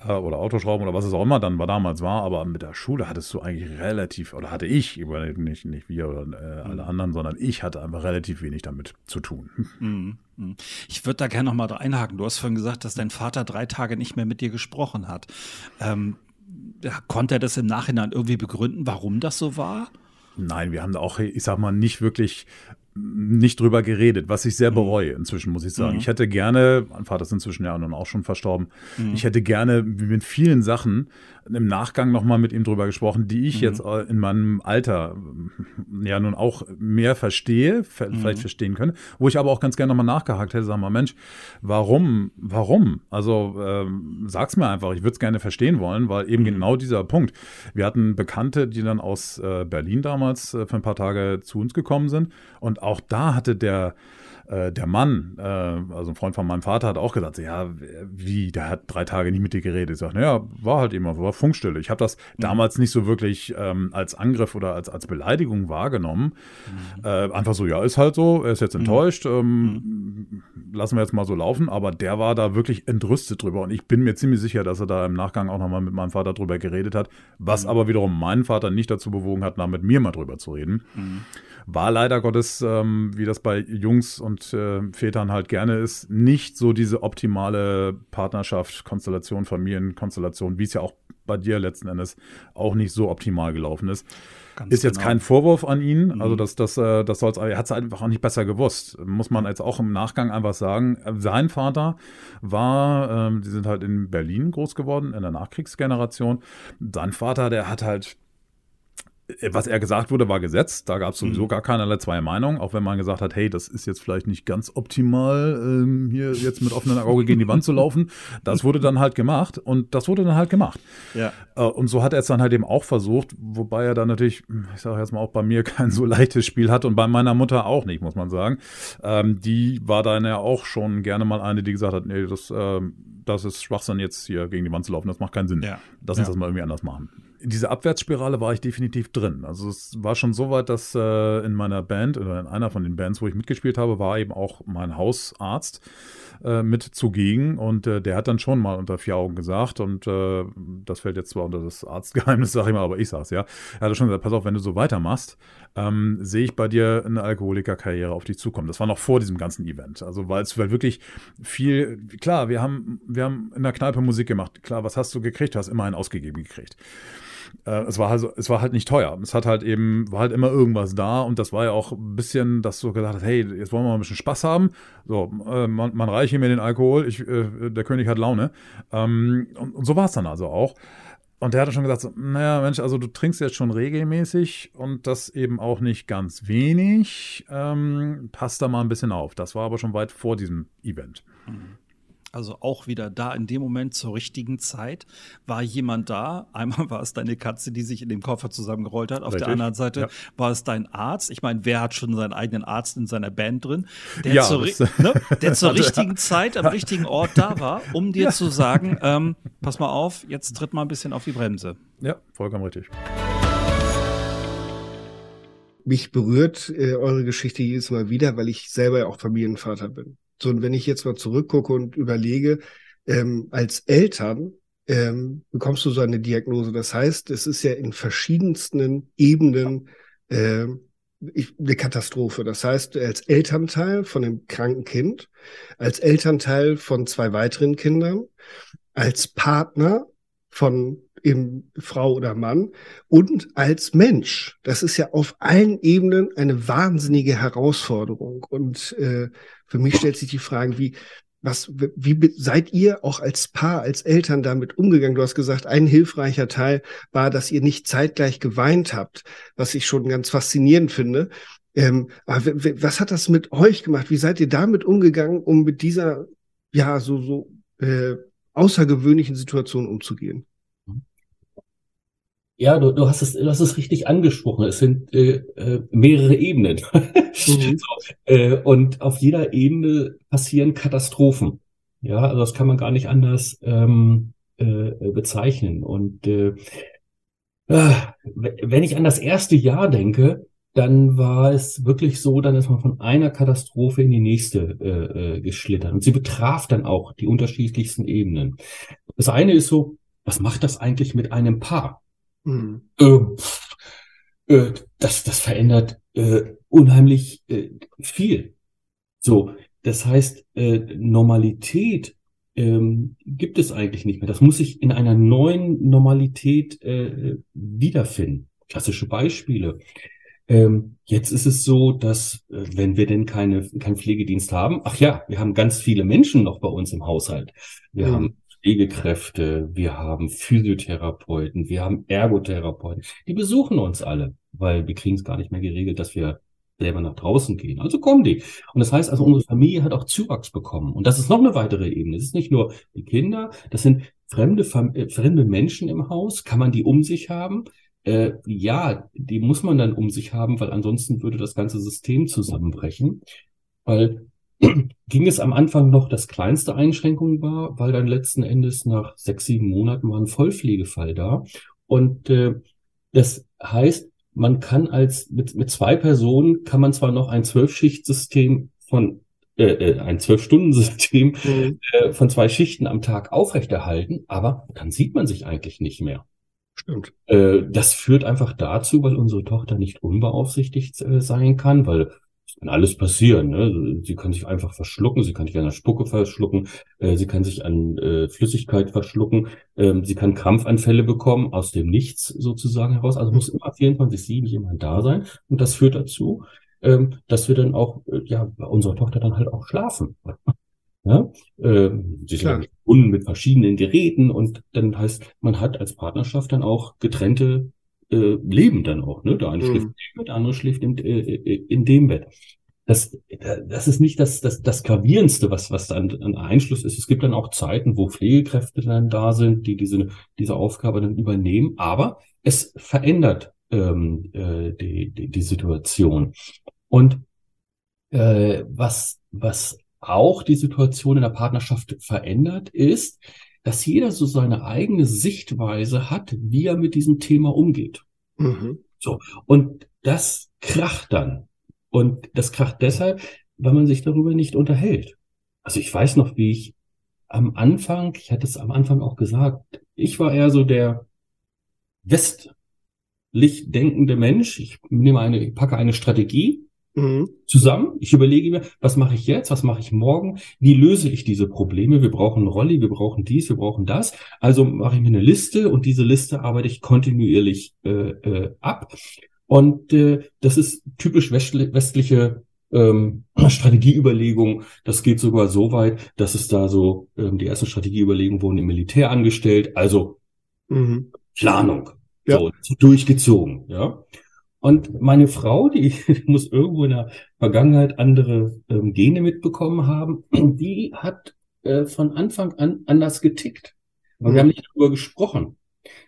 äh, oder Autoschrauben oder was es auch immer dann war, damals war. Aber mit der Schule hattest du eigentlich relativ, oder hatte ich, nicht, nicht wir oder äh, alle mhm. anderen, sondern ich hatte einfach relativ wenig damit zu tun. Mhm. mhm. Ich würde da gerne noch mal einhaken. Du hast vorhin gesagt, dass dein Vater drei Tage nicht mehr mit dir gesprochen hat. Ähm, konnte er das im Nachhinein irgendwie begründen, warum das so war? Nein, wir haben auch, ich sag mal, nicht wirklich nicht drüber geredet, was ich sehr mhm. bereue inzwischen, muss ich sagen. Mhm. Ich hätte gerne, mein Vater ist inzwischen ja nun auch schon verstorben, mhm. ich hätte gerne mit vielen Sachen im Nachgang nochmal mit ihm drüber gesprochen, die ich mhm. jetzt äh, in meinem Alter äh, ja nun auch mehr verstehe, mhm. vielleicht verstehen können, wo ich aber auch ganz gerne nochmal nachgehakt hätte, sag mal, Mensch, warum, warum? Also ähm, sag's mir einfach, ich würde es gerne verstehen wollen, weil eben mhm. genau dieser Punkt. Wir hatten Bekannte, die dann aus äh, Berlin damals äh, für ein paar Tage zu uns gekommen sind und auch da hatte der äh, der Mann, äh, also ein Freund von meinem Vater, hat auch gesagt, ja, wie, der hat drei Tage nicht mit dir geredet. Ich sage, naja, war halt immer, war Funkstille. Ich habe das mhm. damals nicht so wirklich ähm, als Angriff oder als, als Beleidigung wahrgenommen. Mhm. Äh, einfach so, ja, ist halt so, er ist jetzt mhm. enttäuscht, ähm, mhm. lassen wir jetzt mal so laufen. Aber der war da wirklich entrüstet drüber. Und ich bin mir ziemlich sicher, dass er da im Nachgang auch nochmal mit meinem Vater drüber geredet hat, was mhm. aber wiederum meinen Vater nicht dazu bewogen hat, da mit mir mal drüber zu reden. War leider Gottes, ähm, wie das bei Jungs und äh, Vätern halt gerne ist, nicht so diese optimale Partnerschaft, Konstellation, Familienkonstellation, wie es ja auch bei dir letzten Endes auch nicht so optimal gelaufen ist. Ganz ist jetzt genau. kein Vorwurf an ihn, mhm. also das, das, äh, das soll's, er hat es einfach auch nicht besser gewusst. Muss man jetzt auch im Nachgang einfach sagen. Sein Vater war, ähm, die sind halt in Berlin groß geworden, in der Nachkriegsgeneration. Sein Vater, der hat halt was er gesagt wurde, war Gesetz. Da gab es sowieso mhm. gar keinerlei zwei Meinungen, auch wenn man gesagt hat, hey, das ist jetzt vielleicht nicht ganz optimal, ähm, hier jetzt mit offenem Auge gegen die Wand zu laufen. Das wurde dann halt gemacht und das wurde dann halt gemacht. Ja. Äh, und so hat er es dann halt eben auch versucht, wobei er dann natürlich, ich sage jetzt mal auch bei mir kein so leichtes Spiel hat und bei meiner Mutter auch nicht, muss man sagen. Ähm, die war dann ja auch schon gerne mal eine, die gesagt hat, nee, das, ähm, das ist Schwachsinn jetzt hier gegen die Wand zu laufen, das macht keinen Sinn. Ja. Lass uns ja. das mal irgendwie anders machen in dieser Abwärtsspirale war ich definitiv drin. Also es war schon so weit, dass äh, in meiner Band oder in einer von den Bands, wo ich mitgespielt habe, war eben auch mein Hausarzt äh, mit zugegen und äh, der hat dann schon mal unter vier Augen gesagt und äh, das fällt jetzt zwar unter das Arztgeheimnis, sag ich mal, aber ich sag's ja. Er hat schon gesagt, pass auf, wenn du so weitermachst, ähm, sehe ich bei dir eine Alkoholikerkarriere auf dich zukommen. Das war noch vor diesem ganzen Event. Also weil es wirklich viel, klar, wir haben, wir haben in der Kneipe Musik gemacht. Klar, was hast du gekriegt? Du hast immer einen ausgegeben gekriegt äh, es war halt, es war halt nicht teuer. Es hat halt eben, war halt immer irgendwas da und das war ja auch ein bisschen, dass du gesagt hast, hey, jetzt wollen wir mal ein bisschen Spaß haben. So, äh, man, man reiche mir den Alkohol, ich, äh, der König hat Laune. Ähm, und, und so war es dann also auch. Und der hatte schon gesagt, so, naja, Mensch, also du trinkst jetzt schon regelmäßig und das eben auch nicht ganz wenig. Ähm, passt da mal ein bisschen auf. Das war aber schon weit vor diesem Event. Mhm. Also auch wieder da in dem Moment zur richtigen Zeit war jemand da. Einmal war es deine Katze, die sich in dem Koffer zusammengerollt hat. Auf Richtig. der anderen Seite ja. war es dein Arzt. Ich meine, wer hat schon seinen eigenen Arzt in seiner Band drin, der, ja, zur, ne, der zur richtigen Zeit am richtigen Ort da war, um dir ja. zu sagen, ähm, pass mal auf, jetzt tritt mal ein bisschen auf die Bremse. Ja, vollkommen richtig. Mich berührt äh, eure Geschichte jedes Mal wieder, weil ich selber ja auch Familienvater bin. So, und wenn ich jetzt mal zurückgucke und überlege, ähm, als Eltern ähm, bekommst du so eine Diagnose. Das heißt, es ist ja in verschiedensten Ebenen äh, eine Katastrophe. Das heißt, als Elternteil von dem kranken Kind, als Elternteil von zwei weiteren Kindern, als Partner von eben Frau oder Mann und als Mensch. Das ist ja auf allen Ebenen eine wahnsinnige Herausforderung. Und äh, für mich stellt sich die Frage, wie, was, wie seid ihr auch als Paar, als Eltern damit umgegangen? Du hast gesagt, ein hilfreicher Teil war, dass ihr nicht zeitgleich geweint habt, was ich schon ganz faszinierend finde. Ähm, aber was hat das mit euch gemacht? Wie seid ihr damit umgegangen, um mit dieser, ja, so, so äh, außergewöhnlichen Situation umzugehen? Ja, du, du hast es, du hast es richtig angesprochen. Es sind äh, äh, mehrere Ebenen. Mhm. so, äh, und auf jeder Ebene passieren Katastrophen. Ja, also das kann man gar nicht anders ähm, äh, bezeichnen. Und äh, äh, wenn ich an das erste Jahr denke, dann war es wirklich so, dann ist man von einer Katastrophe in die nächste äh, äh, geschlittert. Und sie betraf dann auch die unterschiedlichsten Ebenen. Das eine ist so, was macht das eigentlich mit einem Paar? Mhm. Äh, äh, das, das verändert äh, unheimlich äh, viel. So, das heißt, äh, Normalität ähm, gibt es eigentlich nicht mehr. Das muss sich in einer neuen Normalität äh, wiederfinden. Klassische Beispiele. Ähm, jetzt ist es so, dass äh, wenn wir denn keine keinen Pflegedienst haben, ach ja, wir haben ganz viele Menschen noch bei uns im Haushalt. Wir mhm. haben Pflegekräfte, wir haben Physiotherapeuten, wir haben Ergotherapeuten. Die besuchen uns alle, weil wir kriegen es gar nicht mehr geregelt, dass wir selber nach draußen gehen. Also kommen die. Und das heißt also, unsere Familie hat auch Zuwachs bekommen. Und das ist noch eine weitere Ebene. Es ist nicht nur die Kinder, das sind fremde, äh, fremde Menschen im Haus. Kann man die um sich haben? Äh, ja, die muss man dann um sich haben, weil ansonsten würde das ganze System zusammenbrechen. Weil ging es am Anfang noch, dass kleinste Einschränkung war, weil dann letzten Endes nach sechs, sieben Monaten war ein Vollpflegefall da. Und äh, das heißt, man kann als mit, mit zwei Personen kann man zwar noch ein Zwölfschichtsystem von äh, äh ein Zwölf-Stunden-System mhm. äh, von zwei Schichten am Tag aufrechterhalten, aber dann sieht man sich eigentlich nicht mehr. Stimmt. Äh, das führt einfach dazu, weil unsere Tochter nicht unbeaufsichtigt äh, sein kann, weil kann alles passieren. Ne? Sie kann sich einfach verschlucken, sie kann sich an der Spucke verschlucken, äh, sie kann sich an äh, Flüssigkeit verschlucken, ähm, sie kann Krampfanfälle bekommen, aus dem Nichts sozusagen heraus. Also muss immer 24-7 jemand da sein. Und das führt dazu, ähm, dass wir dann auch, äh, ja, bei unserer Tochter dann halt auch schlafen. Ja, ähm, sie sind verbunden mit verschiedenen Geräten und dann heißt, man hat als Partnerschaft dann auch getrennte äh, leben dann auch. Ne? Der eine mhm. schläft in dem Bett, der andere schläft in, äh, äh, in dem Bett. Das, das ist nicht das, das, das Gravierendste, was, was dann ein Einschluss ist. Es gibt dann auch Zeiten, wo Pflegekräfte dann da sind, die diese, diese Aufgabe dann übernehmen. Aber es verändert ähm, äh, die, die, die Situation. Und äh, was, was auch die Situation in der Partnerschaft verändert, ist, dass jeder so seine eigene Sichtweise hat, wie er mit diesem Thema umgeht. Mhm. So. Und das kracht dann. Und das kracht deshalb, weil man sich darüber nicht unterhält. Also ich weiß noch, wie ich am Anfang, ich hatte es am Anfang auch gesagt, ich war eher so der westlich denkende Mensch. Ich nehme eine, ich packe eine Strategie mhm. zusammen. Ich überlege mir, was mache ich jetzt, was mache ich morgen, wie löse ich diese Probleme. Wir brauchen Rolli, wir brauchen dies, wir brauchen das. Also mache ich mir eine Liste und diese Liste arbeite ich kontinuierlich äh, äh, ab. Und äh, das ist typisch westliche ähm, Strategieüberlegung. Das geht sogar so weit, dass es da so, ähm, die ersten Strategieüberlegungen wurden im Militär angestellt, also mhm. Planung. Ja. So, durchgezogen, ja. Und meine Frau, die muss irgendwo in der Vergangenheit andere ähm, Gene mitbekommen haben, die hat äh, von Anfang an anders getickt. Aber mhm. wir haben nicht darüber gesprochen.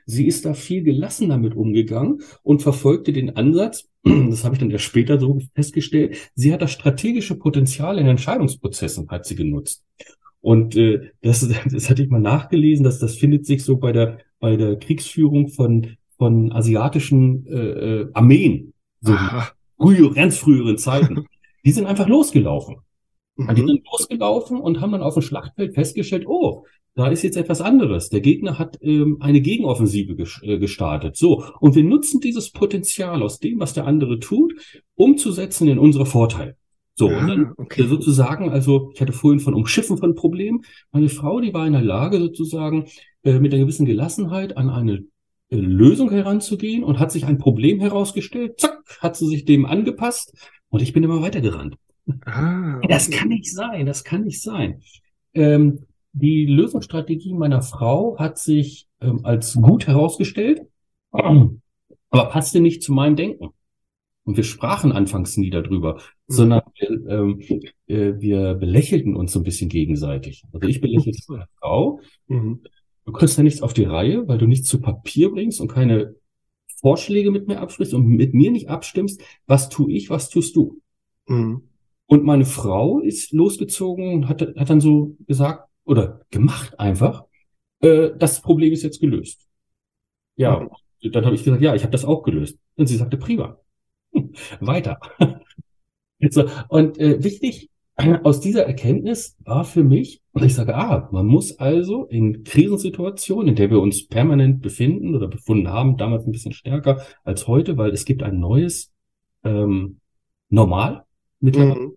Sie ist da viel gelassener mit umgegangen und verfolgte den Ansatz, das habe ich dann erst später so festgestellt, sie hat das strategische Potenzial in Entscheidungsprozessen, hat sie genutzt. Und äh, das, das hatte ich mal nachgelesen, dass das findet sich so bei der, bei der Kriegsführung von, von asiatischen äh, äh Armeen, so früher, ganz früheren Zeiten. Die sind einfach losgelaufen. Mhm. Die sind losgelaufen und haben dann auf dem Schlachtfeld festgestellt, oh, da ist jetzt etwas anderes. Der Gegner hat ähm, eine Gegenoffensive äh, gestartet. So, und wir nutzen dieses Potenzial aus dem, was der andere tut, umzusetzen in unsere Vorteil. So, ja, und dann okay. sozusagen, also ich hatte vorhin von Umschiffen von Problemen. Meine Frau, die war in der Lage, sozusagen äh, mit einer gewissen Gelassenheit an eine äh, Lösung heranzugehen und hat sich ein Problem herausgestellt. Zack, hat sie sich dem angepasst und ich bin immer weitergerannt. Ah, okay. Das kann nicht sein, das kann nicht sein. Ähm, die Lösungsstrategie meiner Frau hat sich ähm, als gut herausgestellt, aber passte nicht zu meinem Denken. Und wir sprachen anfangs nie darüber, mhm. sondern wir, ähm, äh, wir belächelten uns so ein bisschen gegenseitig. Also ich belächelte meine Frau. Mhm. Du kriegst ja nichts auf die Reihe, weil du nichts zu Papier bringst und keine Vorschläge mit mir absprichst und mit mir nicht abstimmst. Was tue ich, was tust du? Mhm. Und meine Frau ist losgezogen und hat, hat dann so gesagt oder gemacht einfach, äh, das Problem ist jetzt gelöst. Ja, mhm. dann habe ich gesagt, ja, ich habe das auch gelöst. Und sie sagte, prima. weiter. so, und äh, wichtig aus dieser Erkenntnis war für mich, und ich sage, ah, man muss also in Krisensituationen, in der wir uns permanent befinden oder befunden haben, damals ein bisschen stärker als heute, weil es gibt ein neues ähm, Normal mittlerweile. Mhm.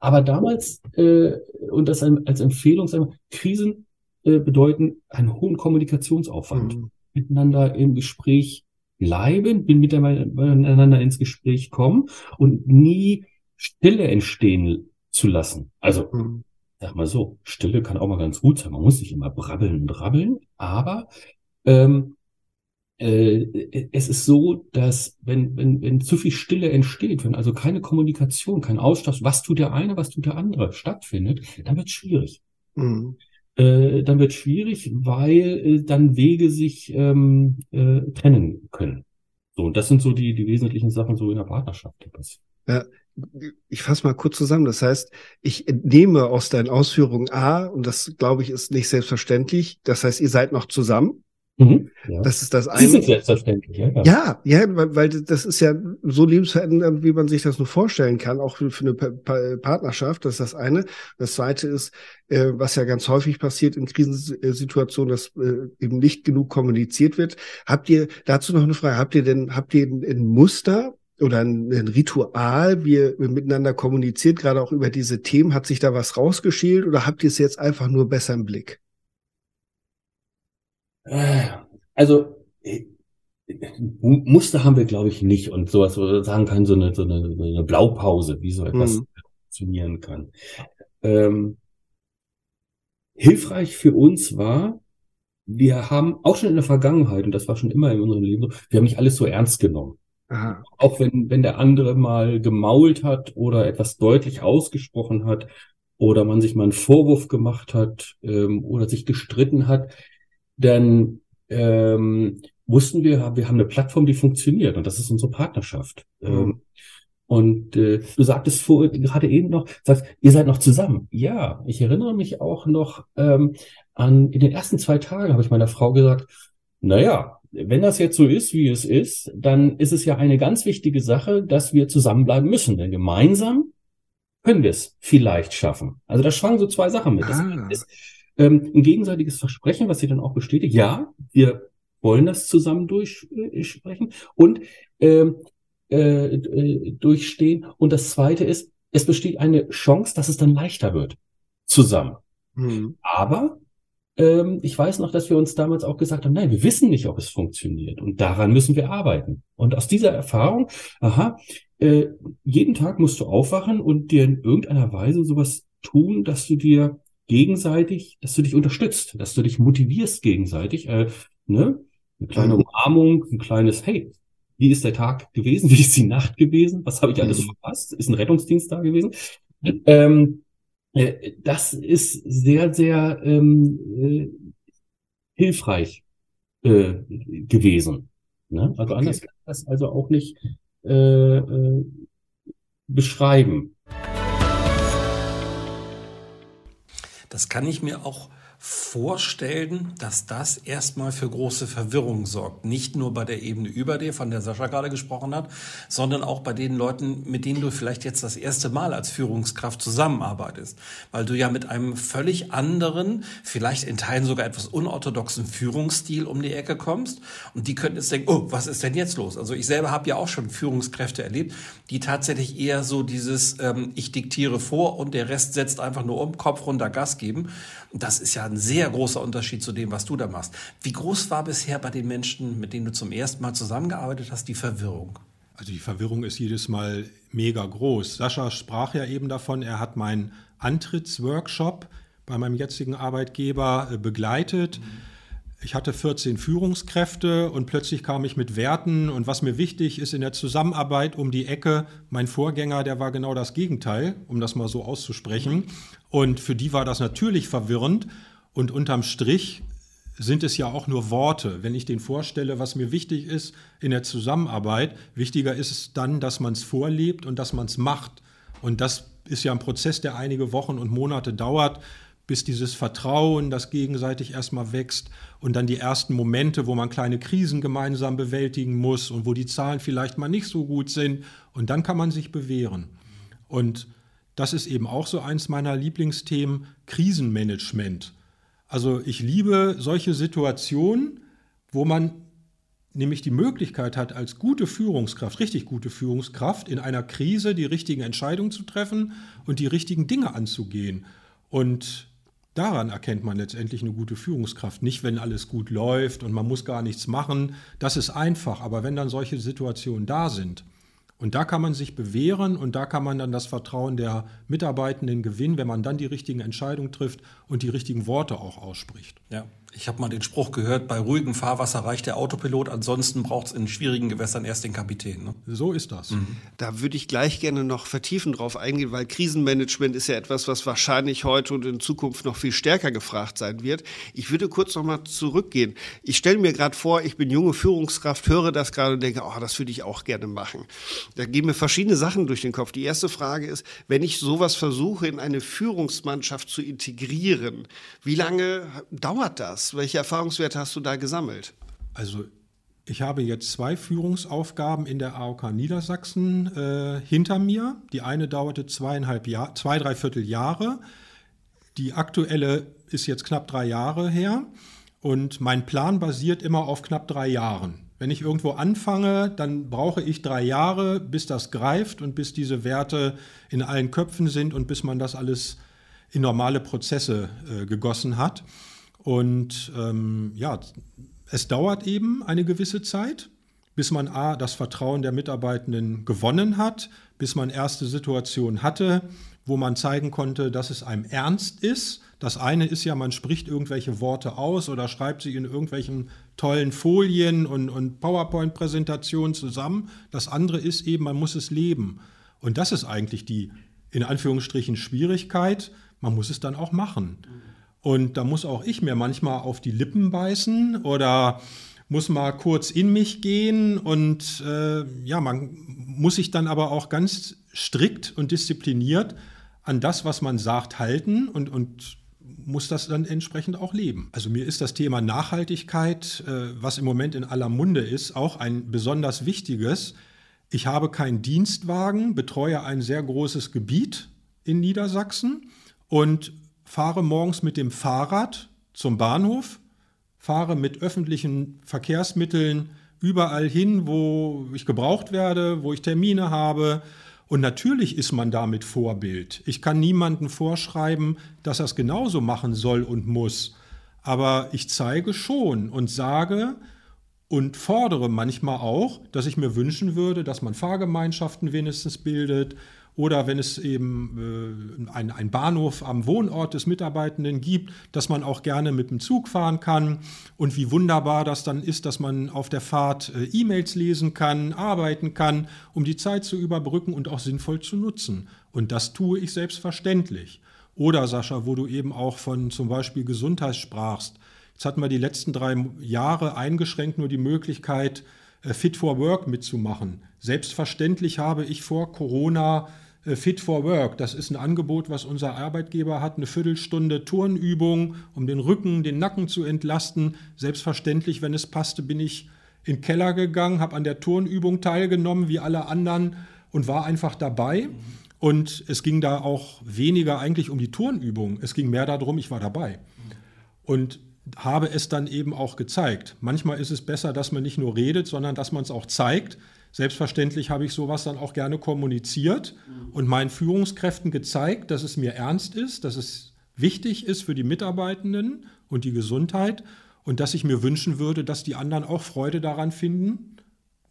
Aber damals, äh, und das als Empfehlung, sagen wir, Krisen äh, bedeuten einen hohen Kommunikationsaufwand. Mhm. Miteinander im Gespräch bleiben, bin miteinander ins Gespräch kommen und nie Stille entstehen zu lassen. Also, mhm. sag mal so, Stille kann auch mal ganz gut sein. Man muss nicht immer brabbeln und rabbeln, aber ähm, äh, es ist so, dass wenn, wenn, wenn zu viel Stille entsteht, wenn also keine Kommunikation, kein Austausch, was tut der eine, was tut der andere, stattfindet, dann wird es schwierig. Mhm äh, dann wird schwierig, weil äh, dann Wege sich ähm, äh, trennen können. So, das sind so die, die wesentlichen Sachen so in der Partnerschaft. Ja, ich fasse mal kurz zusammen. Das heißt, ich entnehme aus deinen Ausführungen A, und das glaube ich ist nicht selbstverständlich. Das heißt, ihr seid noch zusammen. Mhm, ja. Das ist das eine. Das ist selbstverständlich, ja. Ja, ja, weil, weil das ist ja so lebensverändernd, wie man sich das nur vorstellen kann, auch für, für eine pa pa Partnerschaft. Das ist das eine. Das zweite ist, äh, was ja ganz häufig passiert in Krisensituationen, dass äh, eben nicht genug kommuniziert wird. Habt ihr dazu noch eine Frage? Habt ihr denn, habt ihr ein, ein Muster oder ein, ein Ritual, wie ihr miteinander kommuniziert, gerade auch über diese Themen? Hat sich da was rausgeschält oder habt ihr es jetzt einfach nur besser im Blick? Also äh, Muster haben wir, glaube ich, nicht und sowas, wo wir sagen kann, so eine, so eine, so eine Blaupause, wie so etwas mhm. funktionieren kann. Ähm, hilfreich für uns war, wir haben auch schon in der Vergangenheit, und das war schon immer in unserem Leben so, wir haben nicht alles so ernst genommen. Aha. Auch wenn, wenn der andere mal gemault hat oder etwas deutlich ausgesprochen hat oder man sich mal einen Vorwurf gemacht hat ähm, oder sich gestritten hat, dann ähm, wussten wir, wir haben eine Plattform, die funktioniert und das ist unsere Partnerschaft. Mhm. Ähm, und äh, du sagtest vor, gerade eben noch, sagst, ihr seid noch zusammen. Ja, ich erinnere mich auch noch ähm, an, in den ersten zwei Tagen habe ich meiner Frau gesagt, naja, wenn das jetzt so ist, wie es ist, dann ist es ja eine ganz wichtige Sache, dass wir zusammenbleiben müssen. Denn gemeinsam können wir es vielleicht schaffen. Also da schwangen so zwei Sachen mit. Das ah. ist, ähm, ein gegenseitiges Versprechen, was sie dann auch bestätigt. Ja, wir wollen das zusammen durchsprechen und ähm, äh, durchstehen. Und das Zweite ist, es besteht eine Chance, dass es dann leichter wird zusammen. Mhm. Aber ähm, ich weiß noch, dass wir uns damals auch gesagt haben, nein, wir wissen nicht, ob es funktioniert. Und daran müssen wir arbeiten. Und aus dieser Erfahrung, aha, äh, jeden Tag musst du aufwachen und dir in irgendeiner Weise sowas tun, dass du dir gegenseitig, dass du dich unterstützt, dass du dich motivierst gegenseitig. Äh, ne? Eine kleine mhm. Umarmung, ein kleines Hey, wie ist der Tag gewesen? Wie ist die Nacht gewesen? Was habe ich alles mhm. verpasst? Ist ein Rettungsdienst da gewesen? Ähm, Äh, das ist sehr, sehr ähm, äh, hilfreich äh, gewesen. Ne? Also okay. anders kann ich das also auch nicht äh, äh, beschreiben. Das kann ich mir auch vorstellen, dass das erstmal für große Verwirrung sorgt. Nicht nur bei der Ebene über dir, von der Sascha gerade gesprochen hat, sondern auch bei den Leuten, mit denen du vielleicht jetzt das erste Mal als Führungskraft zusammenarbeitest. Weil du ja mit einem völlig anderen, vielleicht in Teilen sogar etwas unorthodoxen Führungsstil um die Ecke kommst. Und die könnten jetzt denken, oh, was ist denn jetzt los? Also ich selber habe ja auch schon Führungskräfte erlebt, die tatsächlich eher so dieses, ähm, ich diktiere vor und der Rest setzt einfach nur um, Kopf runter, Gas geben. Das ist ja ein sehr großer Unterschied zu dem, was du da machst. Wie groß war bisher bei den Menschen, mit denen du zum ersten Mal zusammengearbeitet hast, die Verwirrung? Also die Verwirrung ist jedes Mal mega groß. Sascha sprach ja eben davon, er hat meinen Antrittsworkshop bei meinem jetzigen Arbeitgeber äh, begleitet. Mhm ich hatte 14 Führungskräfte und plötzlich kam ich mit Werten und was mir wichtig ist in der Zusammenarbeit um die Ecke. Mein Vorgänger, der war genau das Gegenteil, um das mal so auszusprechen. Und für die war das natürlich verwirrend. Und unterm Strich sind es ja auch nur Worte. Wenn ich denen vorstelle, was mir wichtig ist in der Zusammenarbeit, wichtiger ist es dann, dass man es vorlebt und dass man es macht. Und das ist ja ein Prozess, der einige Wochen und Monate dauert bis dieses Vertrauen, das gegenseitig erstmal wächst und dann die ersten Momente, wo man kleine Krisen gemeinsam bewältigen muss und wo die Zahlen vielleicht mal nicht so gut sind und dann kann man sich bewähren. Und das ist eben auch so eins meiner Lieblingsthemen, Krisenmanagement. Also ich liebe solche Situationen, wo man nämlich die Möglichkeit hat, als gute Führungskraft, richtig gute Führungskraft, in einer Krise die richtigen Entscheidungen zu treffen und die richtigen Dinge anzugehen. Und Daran erkennt man letztendlich eine gute Führungskraft. Nicht, wenn alles gut läuft und man muss gar nichts machen. Das ist einfach. Aber wenn dann solche Situationen da sind, und da kann man sich bewähren und da kann man dann das Vertrauen der Mitarbeitenden gewinnen, wenn man dann die richtigen Entscheidungen trifft und die richtigen Worte auch ausspricht. Ja. Ich habe mal den Spruch gehört, bei ruhigem Fahrwasser reicht der Autopilot, ansonsten braucht es in schwierigen Gewässern erst den Kapitän. Ne? So ist das. Mhm. Da würde ich gleich gerne noch vertiefen drauf eingehen, weil Krisenmanagement ist ja etwas, was wahrscheinlich heute und in Zukunft noch viel stärker gefragt sein wird. Ich würde kurz noch mal zurückgehen. Ich stelle mir gerade vor, ich bin junge Führungskraft, höre das gerade und denke, oh, das würde ich auch gerne machen. Da gehen mir verschiedene Sachen durch den Kopf. Die erste Frage ist, wenn ich sowas versuche, in eine Führungsmannschaft zu integrieren, wie lange dauert das? Das? Welche Erfahrungswerte hast du da gesammelt? Also ich habe jetzt zwei Führungsaufgaben in der AOK Niedersachsen äh, hinter mir. Die eine dauerte zweieinhalb Jahr, zwei, dreiviertel Jahre. Die aktuelle ist jetzt knapp drei Jahre her. Und mein Plan basiert immer auf knapp drei Jahren. Wenn ich irgendwo anfange, dann brauche ich drei Jahre, bis das greift und bis diese Werte in allen Köpfen sind und bis man das alles in normale Prozesse äh, gegossen hat. Und ähm, ja, es dauert eben eine gewisse Zeit, bis man A, das Vertrauen der Mitarbeitenden gewonnen hat, bis man erste Situationen hatte, wo man zeigen konnte, dass es einem ernst ist. Das eine ist ja, man spricht irgendwelche Worte aus oder schreibt sie in irgendwelchen tollen Folien und, und PowerPoint-Präsentationen zusammen. Das andere ist eben, man muss es leben. Und das ist eigentlich die, in Anführungsstrichen, Schwierigkeit. Man muss es dann auch machen. Und da muss auch ich mir manchmal auf die Lippen beißen oder muss mal kurz in mich gehen und äh, ja, man muss sich dann aber auch ganz strikt und diszipliniert an das, was man sagt, halten und, und muss das dann entsprechend auch leben. Also mir ist das Thema Nachhaltigkeit, äh, was im Moment in aller Munde ist, auch ein besonders wichtiges. Ich habe keinen Dienstwagen, betreue ein sehr großes Gebiet in Niedersachsen und fahre morgens mit dem Fahrrad zum Bahnhof, fahre mit öffentlichen Verkehrsmitteln überall hin, wo ich gebraucht werde, wo ich Termine habe. Und natürlich ist man damit Vorbild. Ich kann niemandem vorschreiben, dass er es genauso machen soll und muss. Aber ich zeige schon und sage und fordere manchmal auch, dass ich mir wünschen würde, dass man Fahrgemeinschaften wenigstens bildet, oder wenn es eben äh, einen Bahnhof am Wohnort des Mitarbeitenden gibt, dass man auch gerne mit dem Zug fahren kann und wie wunderbar das dann ist, dass man auf der Fahrt äh, E-Mails lesen kann, arbeiten kann, um die Zeit zu überbrücken und auch sinnvoll zu nutzen. Und das tue ich selbstverständlich. Oder Sascha, wo du eben auch von zum Beispiel Gesundheit sprachst. Jetzt hatten wir die letzten drei Jahre eingeschränkt nur die Möglichkeit, äh, Fit for Work mitzumachen. Selbstverständlich habe ich vor Corona Fit for Work. Das ist ein Angebot, was unser Arbeitgeber hat. Eine Viertelstunde Turnübung, um den Rücken, den Nacken zu entlasten. Selbstverständlich, wenn es passte, bin ich in den Keller gegangen, habe an der Turnübung teilgenommen, wie alle anderen, und war einfach dabei. Und es ging da auch weniger eigentlich um die Turnübung. Es ging mehr darum, ich war dabei. Und habe es dann eben auch gezeigt. Manchmal ist es besser, dass man nicht nur redet, sondern dass man es auch zeigt. Selbstverständlich habe ich sowas dann auch gerne kommuniziert und meinen Führungskräften gezeigt, dass es mir ernst ist, dass es wichtig ist für die Mitarbeitenden und die Gesundheit und dass ich mir wünschen würde, dass die anderen auch Freude daran finden,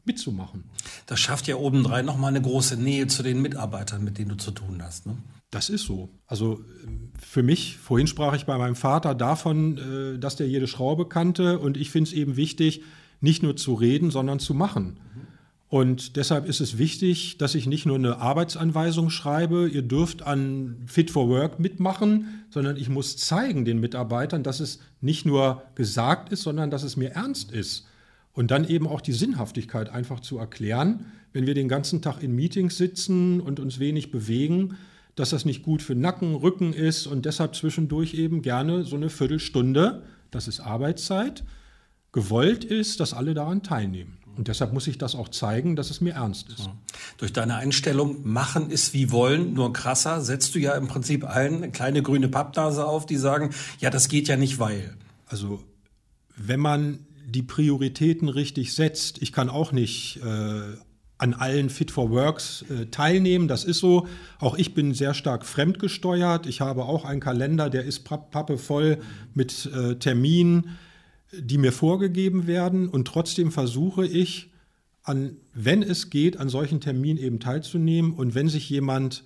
mitzumachen. Das schafft ja obendrein nochmal eine große Nähe zu den Mitarbeitern, mit denen du zu tun hast. Ne? Das ist so. Also für mich, vorhin sprach ich bei meinem Vater davon, äh, dass der jede Schraube kannte und ich finde es eben wichtig, nicht nur zu reden, sondern zu machen. Und deshalb ist es wichtig, dass ich nicht nur eine Arbeitsanweisung schreibe, ihr dürft an Fit for Work mitmachen, sondern ich muss zeigen den Mitarbeitern, dass es nicht nur gesagt ist, sondern dass es mir ernst ist. Und dann eben auch die Sinnhaftigkeit einfach zu erklären, wenn wir den ganzen Tag in Meetings sitzen und uns wenig bewegen, dass das nicht gut für Nacken, Rücken ist und deshalb zwischendurch eben gerne so eine Viertelstunde, das ist Arbeitszeit, gewollt ist, dass alle daran teilnehmen. Und deshalb muss ich das auch zeigen, dass es mir ernst ist. Durch deine Einstellung, machen ist wie wollen, nur krasser, setzt du ja im Prinzip allen eine kleine grüne Pappnase auf, die sagen, ja, das geht ja nicht, weil. Also, wenn man die Prioritäten richtig setzt, ich kann auch nicht äh, an allen Fit for Works äh, teilnehmen. Das ist so. Auch ich bin sehr stark fremdgesteuert. Ich habe auch einen Kalender, der ist pappe voll mit äh, Terminen die mir vorgegeben werden und trotzdem versuche ich, an, wenn es geht, an solchen Terminen eben teilzunehmen und wenn sich jemand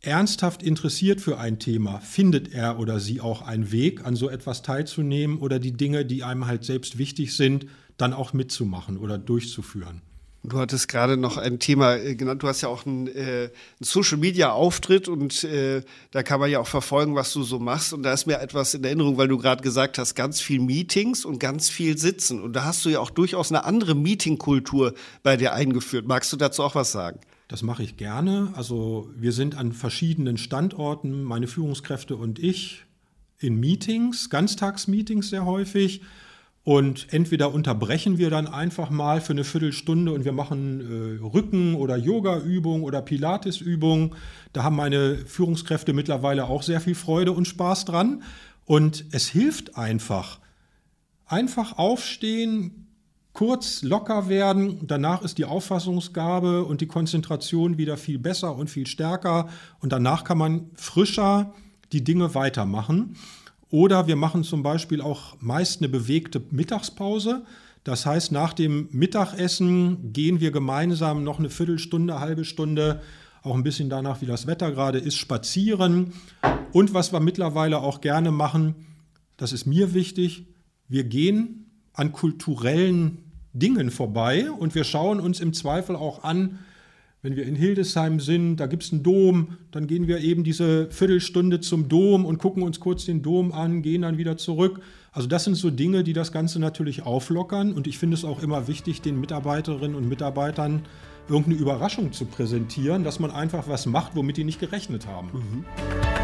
ernsthaft interessiert für ein Thema, findet er oder sie auch einen Weg, an so etwas teilzunehmen oder die Dinge, die einem halt selbst wichtig sind, dann auch mitzumachen oder durchzuführen. Du hattest gerade noch ein Thema äh, genannt. Du hast ja auch einen, äh, Social Media Auftritt und äh, da kann man ja auch verfolgen, was du so machst. Und da ist mir etwas in Erinnerung, weil du gerade gesagt hast, ganz viel Meetings und ganz viel Sitzen. Und da hast du ja auch durchaus eine andere Meetingkultur bei dir eingeführt. Magst du dazu auch was sagen? Das mache ich gerne. Also wir sind an verschiedenen Standorten, meine Führungskräfte und ich, in Meetings, Ganztagsmeetings sehr häufig. Und entweder unterbrechen wir dann einfach mal für eine Viertelstunde und wir machen äh, Rücken- oder Yoga-Übungen oder Pilates-Übungen. Da haben meine Führungskräfte mittlerweile auch sehr viel Freude und Spaß dran. Und es hilft einfach. Einfach aufstehen, kurz locker werden. Danach ist die Auffassungsgabe und die Konzentration wieder viel besser und viel stärker. Und danach kann man frischer die Dinge weitermachen. Oder wir machen zum Beispiel auch meist eine bewegte Mittagspause. Das heißt, nach dem Mittagessen gehen wir gemeinsam noch eine Viertelstunde, halbe Stunde, auch ein bisschen danach, wie das Wetter gerade ist, spazieren. Und was wir mittlerweile auch gerne machen, das ist mir wichtig, wir gehen an kulturellen Dingen vorbei und wir schauen uns im Zweifel auch an, wenn wir in Hildesheim sind, da gibt es einen Dom, dann gehen wir eben diese Viertelstunde zum Dom und gucken uns kurz den Dom an, gehen dann wieder zurück. Also das sind so Dinge, die das Ganze natürlich auflockern und ich finde es auch immer wichtig, den Mitarbeiterinnen und Mitarbeitern irgendeine Überraschung zu präsentieren, dass man einfach was macht, womit die nicht gerechnet haben. Mhm.